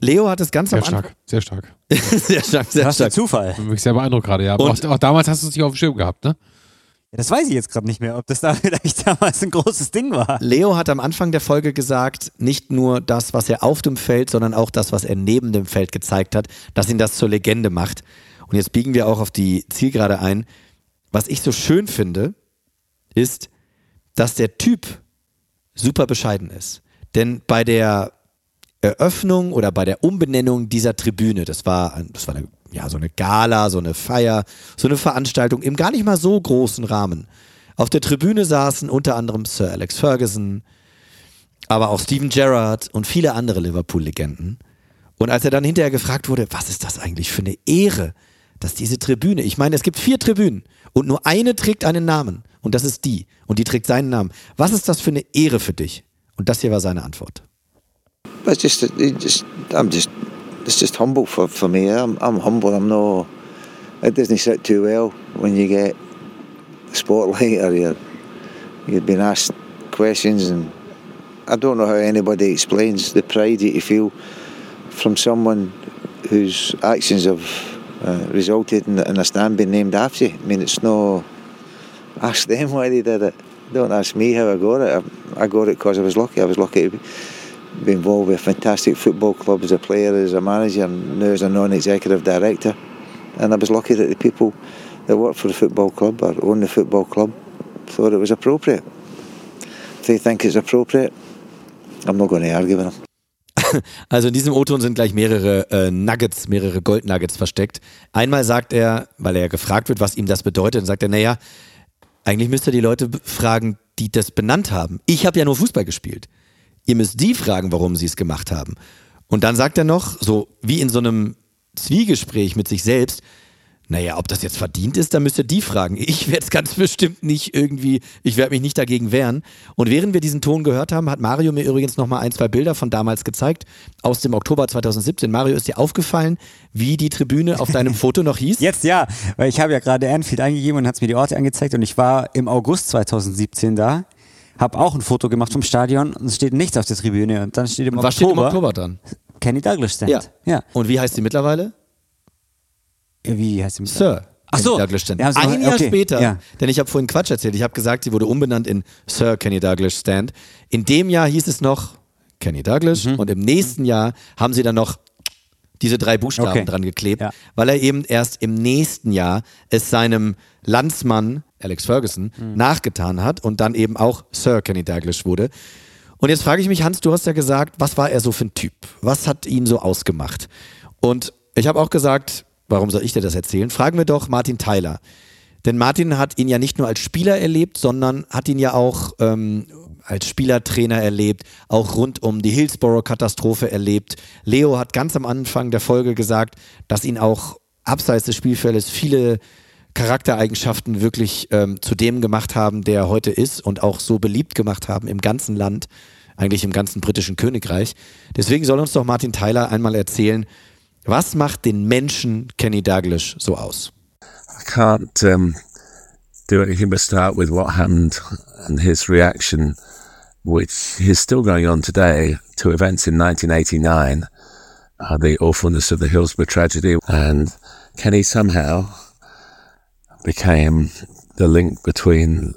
Leo hat es ganz sehr am Anfang. Stark, sehr stark. sehr stark, sehr Was stark. für Zufall. Ich bin mich sehr beeindruckt gerade, ja. Aber auch, auch damals hast du es nicht auf dem Schirm gehabt, ne? Ja, das weiß ich jetzt gerade nicht mehr, ob das da vielleicht damals ein großes Ding war. Leo hat am Anfang der Folge gesagt, nicht nur das, was er auf dem Feld, sondern auch das, was er neben dem Feld gezeigt hat, dass ihn das zur Legende macht. Und jetzt biegen wir auch auf die Zielgerade ein. Was ich so schön finde, ist, dass der Typ super bescheiden ist. Denn bei der Eröffnung oder bei der Umbenennung dieser Tribüne, das war, das war eine, ja, so eine Gala, so eine Feier, so eine Veranstaltung im gar nicht mal so großen Rahmen. Auf der Tribüne saßen unter anderem Sir Alex Ferguson, aber auch Steven Gerrard und viele andere Liverpool-Legenden. Und als er dann hinterher gefragt wurde, was ist das eigentlich für eine Ehre, dass diese Tribüne, ich meine, es gibt vier Tribünen und nur eine trägt einen Namen und das ist die und die trägt seinen Namen. Was ist das für eine Ehre für dich? Und das hier war seine Antwort. It's just, it just, I'm just, it's just humble for, for me. I'm, I'm humble. I'm no. It doesn't sit too well when you get spotlight or you're, you're asked questions, and I don't know how anybody explains the pride that you feel from someone whose actions have uh, resulted in, in a stand being named after you. I mean, it's no. Ask them why they did it. Don't ask me how I got it. I, I got it because I was lucky. I was lucky to be, be involved with a fantastic football club as a player, as a manager, and now as a non-executive director. And I was lucky that the people that work for the football club or own the football club thought it was appropriate. If they think it's appropriate, I'm not going to argue with them. Also in diesem O-Ton sind gleich mehrere äh, Nuggets, mehrere Goldnuggets versteckt. Einmal sagt er, weil er gefragt wird, was ihm das bedeutet, dann sagt er, naja, eigentlich müsst ihr die Leute fragen, die das benannt haben. Ich habe ja nur Fußball gespielt. Ihr müsst die fragen, warum sie es gemacht haben. Und dann sagt er noch, so wie in so einem Zwiegespräch mit sich selbst, naja, ob das jetzt verdient ist, dann müsst ihr die fragen. Ich werde es ganz bestimmt nicht irgendwie, ich werde mich nicht dagegen wehren. Und während wir diesen Ton gehört haben, hat Mario mir übrigens nochmal ein, zwei Bilder von damals gezeigt, aus dem Oktober 2017. Mario, ist dir aufgefallen, wie die Tribüne auf deinem Foto noch hieß? Jetzt ja, weil ich habe ja gerade Anfield eingegeben und hat es mir die Orte angezeigt und ich war im August 2017 da, habe auch ein Foto gemacht vom Stadion und es steht nichts auf der Tribüne und dann steht im Und was steht im Oktober dran? Kenny Douglas Stand. Ja. ja. Und wie heißt sie mittlerweile? Wie heißt sie mit? Sir. Ach so. Kenny Douglas Stand. Ja, Ein Jahr okay, später, ja. denn ich habe vorhin Quatsch erzählt. Ich habe gesagt, sie wurde umbenannt in Sir Kenny Douglas Stand. In dem Jahr hieß es noch Kenny Douglas Mhm. und im nächsten Jahr haben sie dann noch diese drei Buchstaben Okay. dran geklebt, Ja. weil er eben erst im nächsten Jahr es seinem Landsmann Alex Ferguson Mhm. nachgetan hat und dann eben auch Sir Kenny Douglas wurde. Und jetzt frage ich mich, Hans, du hast ja gesagt, was war er so für ein Typ? Was hat ihn so ausgemacht? Und ich habe auch gesagt, warum soll ich dir das erzählen? Fragen wir doch Martin Tyler. Denn Martin hat ihn ja nicht nur als Spieler erlebt, sondern hat ihn ja auch ähm, als Spielertrainer erlebt, auch rund um die Hillsborough-Katastrophe erlebt. Leo hat ganz am Anfang der Folge gesagt, dass ihn auch abseits des Spielfeldes viele Charaktereigenschaften wirklich ähm, zu dem gemacht haben, der er heute ist und auch so beliebt gemacht haben im ganzen Land, eigentlich im ganzen britischen Königreich. Deswegen soll uns doch Martin Tyler einmal erzählen, was macht den Menschen Kenny Douglas so aus? I can't um, do anything but start with what happened and his reaction, which is still going on today, to events in 1989, uh, the awfulness of the Hillsborough tragedy. And Kenny somehow became the link between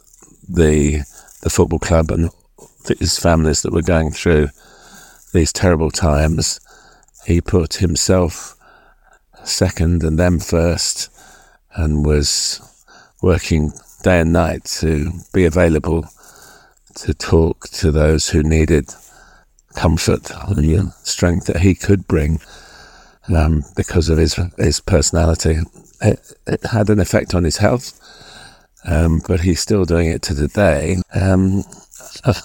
the the football club and his families that were going through these terrible times. He put himself second and them first, and was working day and night to be available to talk to those who needed comfort and strength that he could bring um, because of his his personality. It, it, had an effect on his health, um, but he's still doing it to today. Um,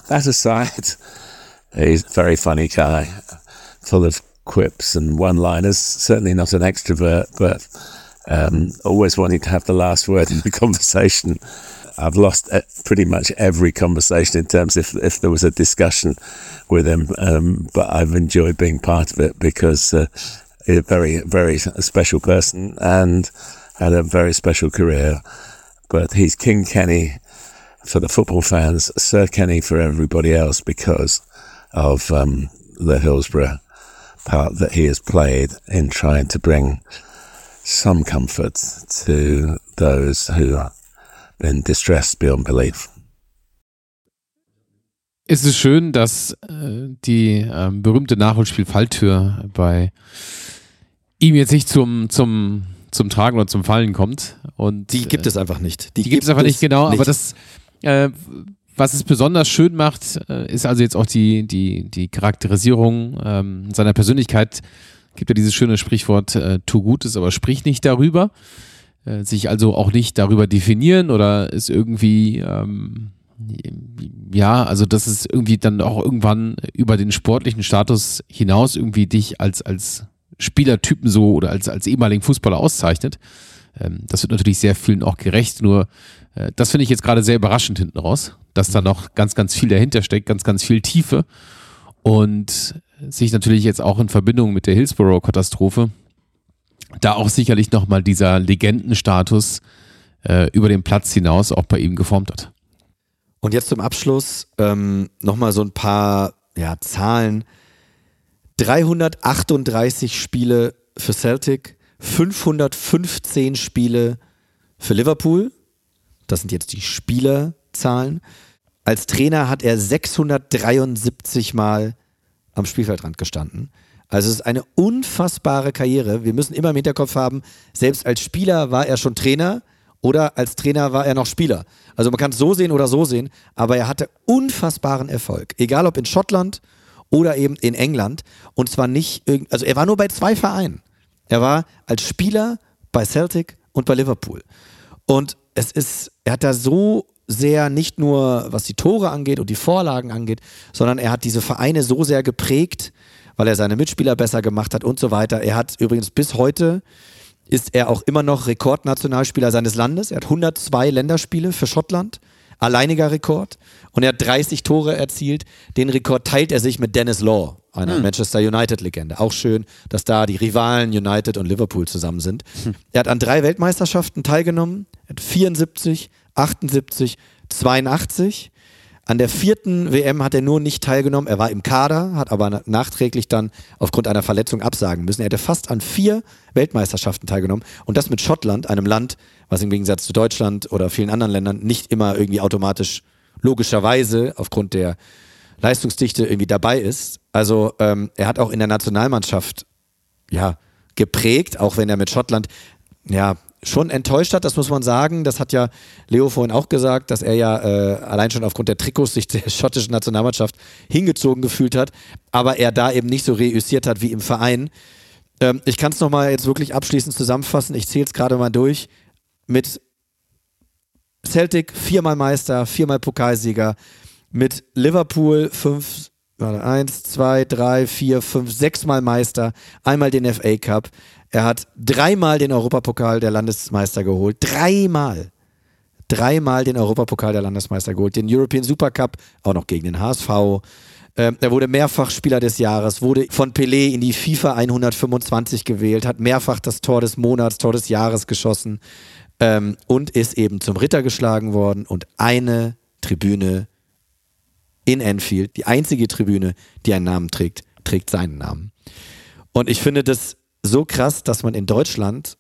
that aside, he's a very funny guy, full of quips and one-liners. Certainly not an extrovert, but um, always wanting to have the last word in the conversation. I've lost uh, pretty much every conversation in terms if if there was a discussion with him, um, but I've enjoyed being part of it because uh, he's a very very special person and had a very special career. But he's King Kenny for the football fans, Sir Kenny for everybody else because of um, the Hillsborough part that he has played in trying to bring some comfort to those who are in distress beyond belief. Es ist schön, dass äh, die äh, berühmte Nachholspiel-Falltür bei ihm jetzt nicht zum, zum, zum Tragen oder zum Fallen kommt. Und, die gibt äh, es einfach nicht. Die, die gibt es einfach nicht, genau. Nicht. Aber das, äh, was es besonders schön macht, äh, ist also jetzt auch die, die, die Charakterisierung ähm, seiner Persönlichkeit. Gibt ja dieses schöne Sprichwort, äh, tu Gutes, aber sprich nicht darüber. Äh, sich also auch nicht darüber definieren oder ist irgendwie, ähm, ja, also dass es irgendwie dann auch irgendwann über den sportlichen Status hinaus irgendwie dich als, als Spielertypen so oder als, als ehemaligen Fußballer auszeichnet. Ähm, das wird natürlich sehr vielen auch gerecht, nur äh, das finde ich jetzt gerade sehr überraschend hinten raus, dass da noch ganz, ganz viel dahinter steckt, ganz, ganz viel Tiefe und sich natürlich jetzt auch in Verbindung mit der Hillsborough-Katastrophe da auch sicherlich nochmal dieser Legendenstatus äh, über den Platz hinaus auch bei ihm geformt hat. Und jetzt zum Abschluss ähm, nochmal so ein paar ja, Zahlen. 338 Spiele für Celtic, 515 Spiele für Liverpool. Das sind jetzt die Spielerzahlen. Als Trainer hat er 673 Mal am Spielfeldrand gestanden. Also es ist eine unfassbare Karriere. Wir müssen immer im Hinterkopf haben, selbst als Spieler war er schon Trainer oder als Trainer war er noch Spieler. Also man kann es so sehen oder so sehen, aber er hatte unfassbaren Erfolg. Egal ob in Schottland oder eben in England. Und zwar nicht, also er war nur bei zwei Vereinen. Er war als Spieler bei Celtic und bei Liverpool. Und es ist, er hat da so sehr nicht nur was die Tore angeht und die Vorlagen angeht, sondern er hat diese Vereine so sehr geprägt, weil er seine Mitspieler besser gemacht hat und so weiter. Er hat übrigens bis heute ist er auch immer noch Rekordnationalspieler seines Landes. Er hat 102 Länderspiele für Schottland, alleiniger Rekord. Und er hat 30 Tore erzielt. Den Rekord teilt er sich mit Dennis Law, einer hm. Manchester United-Legende. Auch schön, dass da die Rivalen United und Liverpool zusammen sind. Hm. Er hat an drei Weltmeisterschaften teilgenommen. Er hat 74, 78, 82. An der vierten WM hat er nur nicht teilgenommen. Er war im Kader, hat aber nachträglich dann aufgrund einer Verletzung absagen müssen. Er hätte fast an vier Weltmeisterschaften teilgenommen. Und das mit Schottland, einem Land, was im Gegensatz zu Deutschland oder vielen anderen Ländern nicht immer irgendwie automatisch, logischerweise aufgrund der Leistungsdichte irgendwie dabei ist. Also ähm, er hat auch in der Nationalmannschaft ja geprägt, auch wenn er mit Schottland ja schon enttäuscht hat, das muss man sagen. Das hat ja Leo vorhin auch gesagt, dass er ja äh, allein schon aufgrund der Trikots sich der schottischen Nationalmannschaft hingezogen gefühlt hat, aber er da eben nicht so reüssiert hat wie im Verein. Ähm, ich kann es nochmal jetzt wirklich abschließend zusammenfassen. Ich zähle es gerade mal durch. Mit Celtic viermal Meister, viermal Pokalsieger. Mit Liverpool fünf, eins, zwei, drei, vier, fünf, sechsmal Meister, einmal den FA Cup Er hat dreimal den Europapokal der Landesmeister geholt. Dreimal. Dreimal den Europapokal der Landesmeister geholt. Den European Supercup, auch noch gegen den HSV. Ähm, er wurde mehrfach Spieler des Jahres, wurde von Pelé in die FIFA 125 gewählt, hat mehrfach das Tor des Monats, Tor des Jahres geschossen ähm, und ist eben zum Ritter geschlagen worden und eine Tribüne in Enfield, die einzige Tribüne, die einen Namen trägt, trägt seinen Namen. Und ich finde das so krass, dass man in Deutschland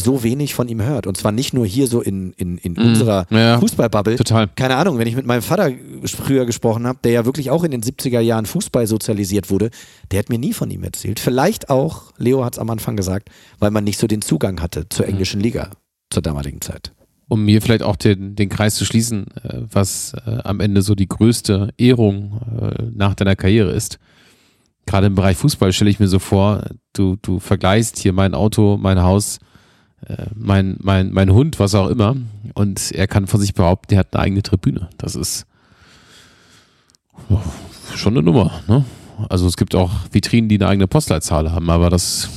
so wenig von ihm hört. Und zwar nicht nur hier so in, in, in mm, unserer ja, Fußballbubble. Total. Keine Ahnung, wenn ich mit meinem Vater früher gesprochen habe, der ja wirklich auch in den 70er Jahren Fußball sozialisiert wurde, der hat mir nie von ihm erzählt. Vielleicht auch, Leo hat es am Anfang gesagt, weil man nicht so den Zugang hatte zur mhm. englischen Liga zur damaligen Zeit. Um mir vielleicht auch den, den Kreis zu schließen, äh, was äh, am Ende so die größte Ehrung äh, nach deiner Karriere ist gerade im Bereich Fußball stelle ich mir so vor, du, du vergleichst hier mein Auto, mein Haus, äh, mein, mein, mein Hund, was auch immer, und er kann von sich behaupten, er hat eine eigene Tribüne. Das ist oh, schon eine Nummer, ne? Also es gibt auch Vitrinen, die eine eigene Postleitzahl haben, aber das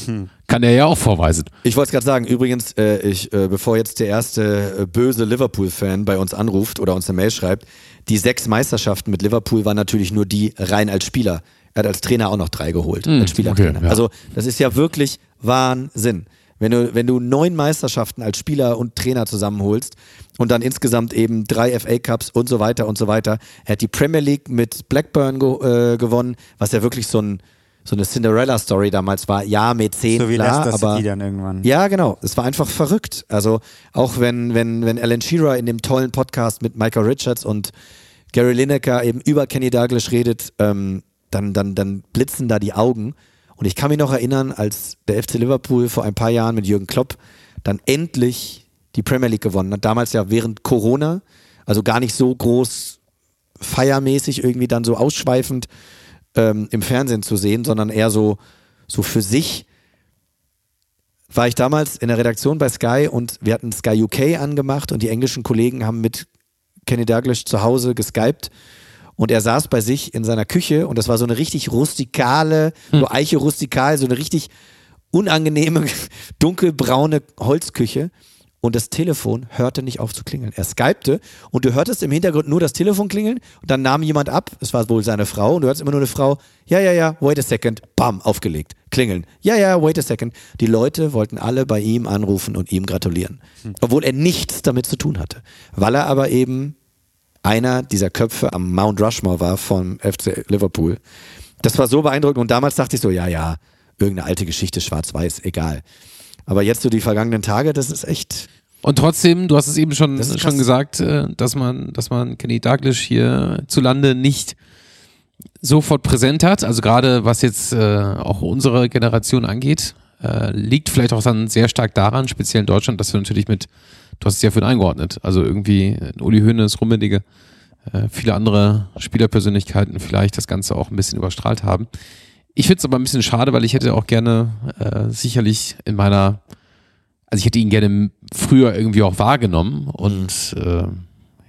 kann er ja auch vorweisen. Ich wollte es gerade sagen, übrigens, äh, ich, äh, bevor jetzt der erste äh, böse Liverpool-Fan bei uns anruft oder uns eine Mail schreibt, die sechs Meisterschaften mit Liverpool waren natürlich nur die rein als Spieler. Er hat als Trainer auch noch drei geholt, mhm, als Spielertrainer. Okay, ja. Also das ist ja wirklich Wahnsinn. Wenn du, wenn du neun Meisterschaften als Spieler und Trainer zusammenholst und dann insgesamt eben drei FA Cups und so weiter und so weiter. Er hat die Premier League mit Blackburn ge äh, gewonnen, was ja wirklich so, ein, so eine Cinderella-Story damals war. Ja, mit zehn, so wie klar, Leicester aber City dann irgendwann. Ja, genau. Es war einfach verrückt. Also auch wenn, wenn, wenn Alan Shearer in dem tollen Podcast mit Michael Richards und Gary Lineker eben über Kenny Douglas redet, ähm, dann, dann, dann blitzen da die Augen. Und ich kann mich noch erinnern, als der FC Liverpool vor ein paar Jahren mit Jürgen Klopp dann endlich die Premier League gewonnen hat. Damals ja während Corona, also gar nicht so groß feiermäßig irgendwie dann so ausschweifend ähm, im Fernsehen zu sehen, sondern eher so, so für sich. War ich damals in der Redaktion bei Sky und wir hatten Sky UK angemacht und die englischen Kollegen haben mit Kenny Douglas zu Hause geskypt und er saß bei sich in seiner Küche und das war so eine richtig rustikale, hm. so Eiche rustikal, so eine richtig unangenehme, dunkelbraune Holzküche. Und das Telefon hörte nicht auf zu klingeln. Er skypte und du hörtest im Hintergrund nur das Telefon klingeln und dann nahm jemand ab, es war wohl seine Frau, und du hörst immer nur eine Frau, ja, ja, ja, wait a second, bam, aufgelegt, klingeln. Ja, ja, wait a second. Die Leute wollten alle bei ihm anrufen und ihm gratulieren. Hm. Obwohl er nichts damit zu tun hatte. Weil er aber eben einer dieser Köpfe am Mount Rushmore war vom FC Liverpool. Das war so beeindruckend und damals dachte ich so, ja, ja, irgendeine alte Geschichte, schwarz-weiß, egal. Aber jetzt so die vergangenen Tage, das ist echt. Und trotzdem, du hast es eben schon, schon gesagt, äh, dass man, dass man Kenny Douglas hier zu Lande nicht sofort präsent hat. Also gerade was jetzt äh, auch unsere Generation angeht, äh, liegt vielleicht auch dann sehr stark daran, speziell in Deutschland, dass wir natürlich mit du hast es ja für ihn eingeordnet. Also irgendwie Uli Hoeneß, Rummenigge, äh, viele andere Spielerpersönlichkeiten vielleicht das Ganze auch ein bisschen überstrahlt haben. Ich finde es aber ein bisschen schade, weil ich hätte auch gerne äh, sicherlich in meiner, also ich hätte ihn gerne früher irgendwie auch wahrgenommen und mhm. äh,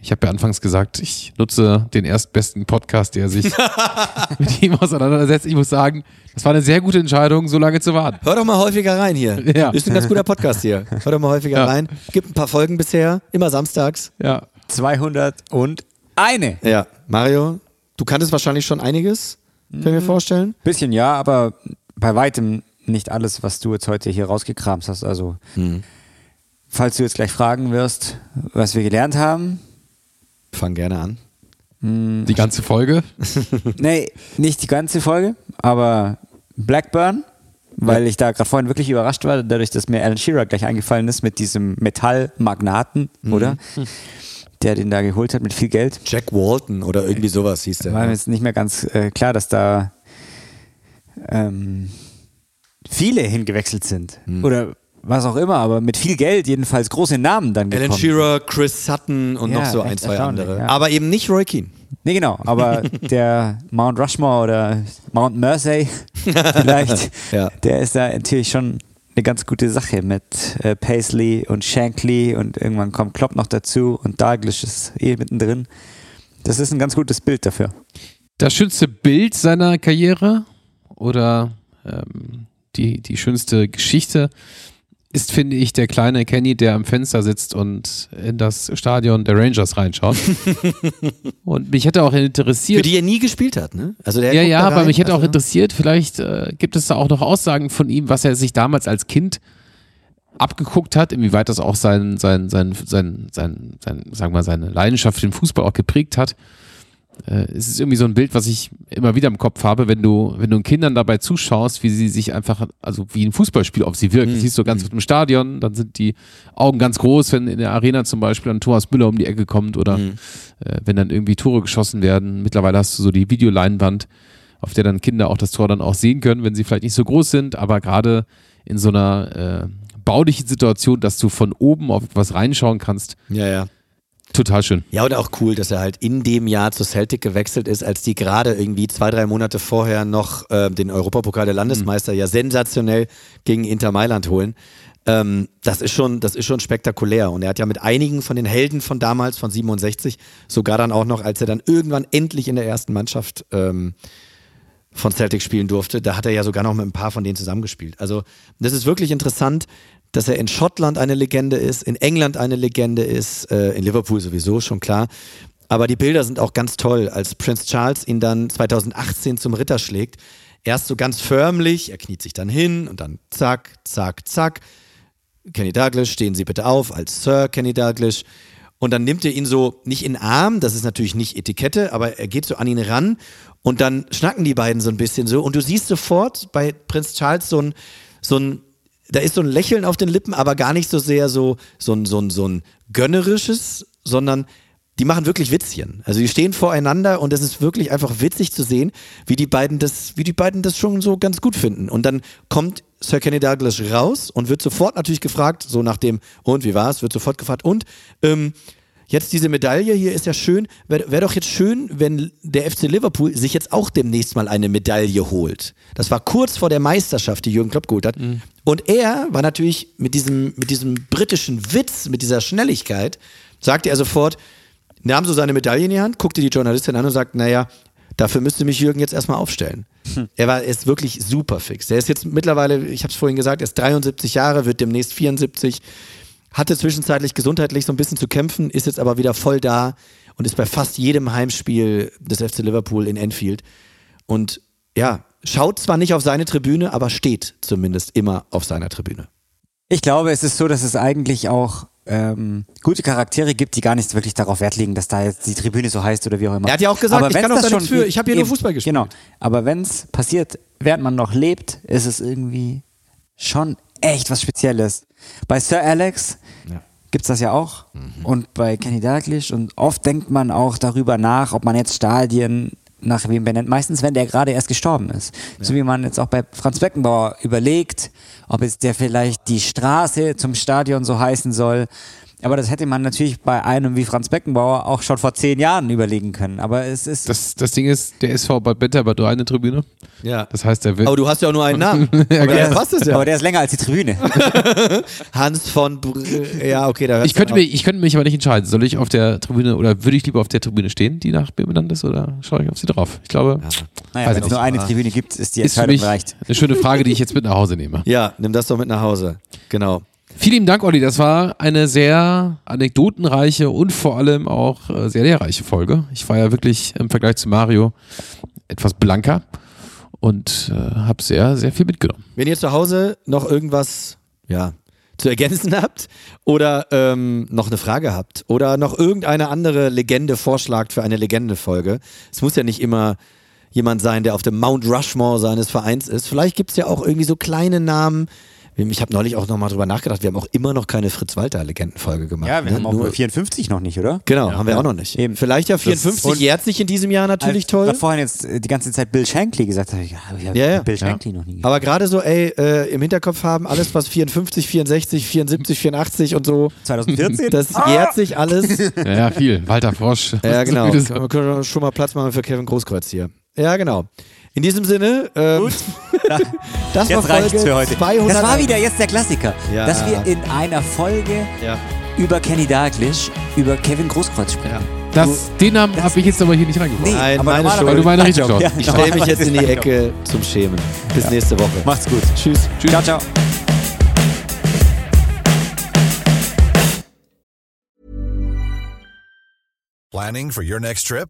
ich habe ja anfangs gesagt, ich nutze den erstbesten Podcast, der sich mit ihm auseinandersetzt. Ich muss sagen, das war eine sehr gute Entscheidung, so lange zu warten. Hör doch mal häufiger rein hier. Ja. Ist ein ganz guter Podcast hier. Hör doch mal häufiger ja. rein. Gibt ein paar Folgen bisher, immer samstags. Ja. 200 und eine. Ja. Mario, du kanntest wahrscheinlich schon einiges, kann ich mir mhm. vorstellen. Bisschen ja, aber bei weitem nicht alles, was du jetzt heute hier rausgekramt hast. Also, mhm. falls du jetzt gleich fragen wirst, was wir gelernt haben, Fang gerne an. Hm. Die ganze Folge? nee, nicht die ganze Folge, aber Blackburn, weil ja. ich da gerade vorhin wirklich überrascht war, dadurch, dass mir Alan Shearer gleich eingefallen ist mit diesem Metallmagnaten, mhm. oder? Der den da geholt hat mit viel Geld. Jack Walton oder irgendwie sowas hieß der. War mir jetzt nicht mehr ganz äh, klar, dass da ähm, viele hingewechselt sind. Mhm. Oder was auch immer, aber mit viel Geld jedenfalls große Namen dann gekommen. Alan Shearer, Chris Sutton und ja, noch so ein, zwei andere. Ja. Aber eben nicht Roy Keane. Nee, genau, aber der Mount Rushmore oder Mount Mersey vielleicht, ja. der ist da natürlich schon eine ganz gute Sache mit äh, Paisley und Shankly und irgendwann kommt Klopp noch dazu und Douglas ist eh mittendrin. Das ist ein ganz gutes Bild dafür. Das schönste Bild seiner Karriere oder ähm, die, die schönste Geschichte ist, finde ich, der kleine Kenny, der am Fenster sitzt und in das Stadion der Rangers reinschaut. und mich hätte auch interessiert. Für die er nie gespielt hat, ne? Also der ja, ja, aber mich hätte also auch interessiert, vielleicht äh, gibt es da auch noch Aussagen von ihm, was er sich damals als Kind abgeguckt hat, inwieweit das auch sein, sein, sein, sein, sein, sein, sagen wir, seine Leidenschaft für den Fußball auch geprägt hat äh, es ist irgendwie so ein Bild, was ich immer wieder im Kopf habe, wenn du, wenn du Kindern dabei zuschaust, wie sie sich einfach, also wie ein Fußballspiel auf sie wirkt. Mhm. siehst du ganz mhm. im Stadion, dann sind die Augen ganz groß, wenn in der Arena zum Beispiel ein Thomas Müller um die Ecke kommt oder mhm. äh, wenn dann irgendwie Tore geschossen werden. Mittlerweile hast du so die Videoleinwand, auf der dann Kinder auch das Tor dann auch sehen können, wenn sie vielleicht nicht so groß sind, aber gerade in so einer äh, baulichen Situation, dass du von oben auf etwas reinschauen kannst. Ja, ja Total schön. Ja, und auch cool, dass er halt in dem Jahr zu Celtic gewechselt ist, als die gerade irgendwie zwei, drei Monate vorher noch äh, den Europapokal der Landesmeister mhm. ja sensationell gegen Inter Mailand holen. Ähm, das ist schon, das ist schon spektakulär. Und er hat ja mit einigen von den Helden von damals, von 67, sogar dann auch noch, als er dann irgendwann endlich in der ersten Mannschaft ähm, von Celtic spielen durfte, da hat er ja sogar noch mit ein paar von denen zusammengespielt. Also das ist wirklich interessant, dass er in Schottland eine Legende ist, in England eine Legende ist, äh, in Liverpool sowieso schon klar. Aber die Bilder sind auch ganz toll, als Prince Charles ihn dann 2018 zum Ritter schlägt. Erst so ganz förmlich, er kniet sich dann hin und dann zack, zack, zack. Kenny Douglas, stehen Sie bitte auf als Sir Kenny Douglas. Und dann nimmt er ihn so nicht in den Arm, das ist natürlich nicht Etikette, aber er geht so an ihn ran und dann schnacken die beiden so ein bisschen so. Und du siehst sofort bei Prinz Charles so ein, so ein da ist so ein Lächeln auf den Lippen, aber gar nicht so sehr so, so, ein, so, ein, so ein gönnerisches, sondern die machen wirklich Witzchen. Also die stehen voreinander und es ist wirklich einfach witzig zu sehen, wie die beiden das, wie die beiden das schon so ganz gut finden. Und dann kommt Sir Kenny Douglas raus und wird sofort natürlich gefragt, so nach dem, und wie war's, wird sofort gefragt, und ähm, Jetzt diese Medaille hier ist ja schön. Wäre wär doch jetzt schön, wenn der FC Liverpool sich jetzt auch demnächst mal eine Medaille holt. Das war kurz vor der Meisterschaft, die Jürgen Klopp geholt hat. Mhm. Und er war natürlich mit diesem, mit diesem britischen Witz, mit dieser Schnelligkeit, sagte er sofort, nahm so seine Medaille in die Hand, guckte die Journalistin an und sagte, naja, dafür müsste mich Jürgen jetzt erstmal aufstellen. Hm. Er war ist wirklich super fix. Er ist jetzt mittlerweile, ich habe es vorhin gesagt, er ist 73 Jahre, wird demnächst 74 hatte zwischenzeitlich gesundheitlich so ein bisschen zu kämpfen, ist jetzt aber wieder voll da und ist bei fast jedem Heimspiel des FC Liverpool in Enfield. Und ja, schaut zwar nicht auf seine Tribüne, aber steht zumindest immer auf seiner Tribüne. Ich glaube, es ist so, dass es eigentlich auch ähm, gute Charaktere gibt, die gar nicht wirklich darauf Wert legen, dass da jetzt die Tribüne so heißt oder wie auch immer. Er hat ja auch gesagt, aber ich kann auch da nichts für, ich habe hier eben, nur Fußball gespielt. Genau, aber wenn es passiert, während man noch lebt, ist es irgendwie schon echt was Spezielles. Bei Sir Alex ja. gibt es das ja auch. Mhm. Und bei Kenny Dalglish. Und oft denkt man auch darüber nach, ob man jetzt Stadien nach wem benennt. Meistens, wenn der gerade erst gestorben ist. Ja. So wie man jetzt auch bei Franz Beckenbauer überlegt, ob jetzt der vielleicht die Straße zum Stadion so heißen soll. Aber das hätte man natürlich bei einem wie Franz Beckenbauer auch schon vor zehn Jahren überlegen können. Aber es ist. Das, das Ding ist, der SV Bad Bett hat nur eine Tribüne. Ja. Das heißt, der wird. Aber du hast ja auch nur einen Namen. ja, aber, der, passt es ja. aber der ist länger als die Tribüne. Hans von. Br ja, okay, da ich könnte, mich, ich könnte mich aber nicht entscheiden. Soll ich auf der Tribüne oder würde ich lieber auf der Tribüne stehen, die nach mir benannt ist, oder schaue ich auf sie drauf? Ich glaube. Ja. Naja, wenn es nur eine Tribüne gibt, ist die Entscheidung ist reicht. Eine schöne Frage, die ich jetzt mit nach Hause nehme. Ja, nimm das doch mit nach Hause. Genau. Vielen Dank, Olli. Das war eine sehr anekdotenreiche und vor allem auch äh, sehr lehrreiche Folge. Ich war ja wirklich im Vergleich zu Mario etwas blanker und äh, habe sehr, sehr viel mitgenommen. Wenn ihr zu Hause noch irgendwas, ja, zu ergänzen habt oder ähm, noch eine Frage habt oder noch irgendeine andere Legende vorschlagt für eine Legendenfolge. Es muss ja nicht immer jemand sein, der auf dem Mount Rushmore seines Vereins ist. Vielleicht gibt es ja auch irgendwie so kleine Namen, ich habe neulich auch nochmal drüber nachgedacht, wir haben auch immer noch keine Fritz-Walter-Legendenfolge gemacht. Ja, wir ne? haben auch Nur 54 noch nicht, oder? Genau, ja, haben wir ja. auch noch nicht. Eben. Vielleicht ja 54 jährt sich in diesem Jahr natürlich toll. Ich habe vorhin jetzt äh, die ganze Zeit Bill Shankly gesagt, ich, ja, ja, Bill Shankly noch nie gesagt. Aber gerade so, ey, äh, im Hinterkopf haben, alles was 54, 64, 74, 84 und so. 2014? Das ah! jährt sich alles. Ja, viel. Walter Frosch. Ja, genau. Wir können schon mal Platz machen für Kevin Großkreuz hier. Ja, genau. In diesem Sinne, ähm, Gut. Das jetzt war Folge für heute. 200. Das war wieder jetzt der Klassiker, ja. dass wir in einer Folge ja. über Kenny Dalglish, über Kevin Großkreuz sprechen. Ja. Das, den Namen habe ich jetzt aber hier nicht reingebracht. Nee, Nein, aber meine Schuld. Weil du meine richtig schaust. Ich stelle mich jetzt in die Ecke zum Schämen. Bis ja. nächste Woche. Macht's gut. Tschüss. Tschüss. Ciao, ciao. Planning for your next trip?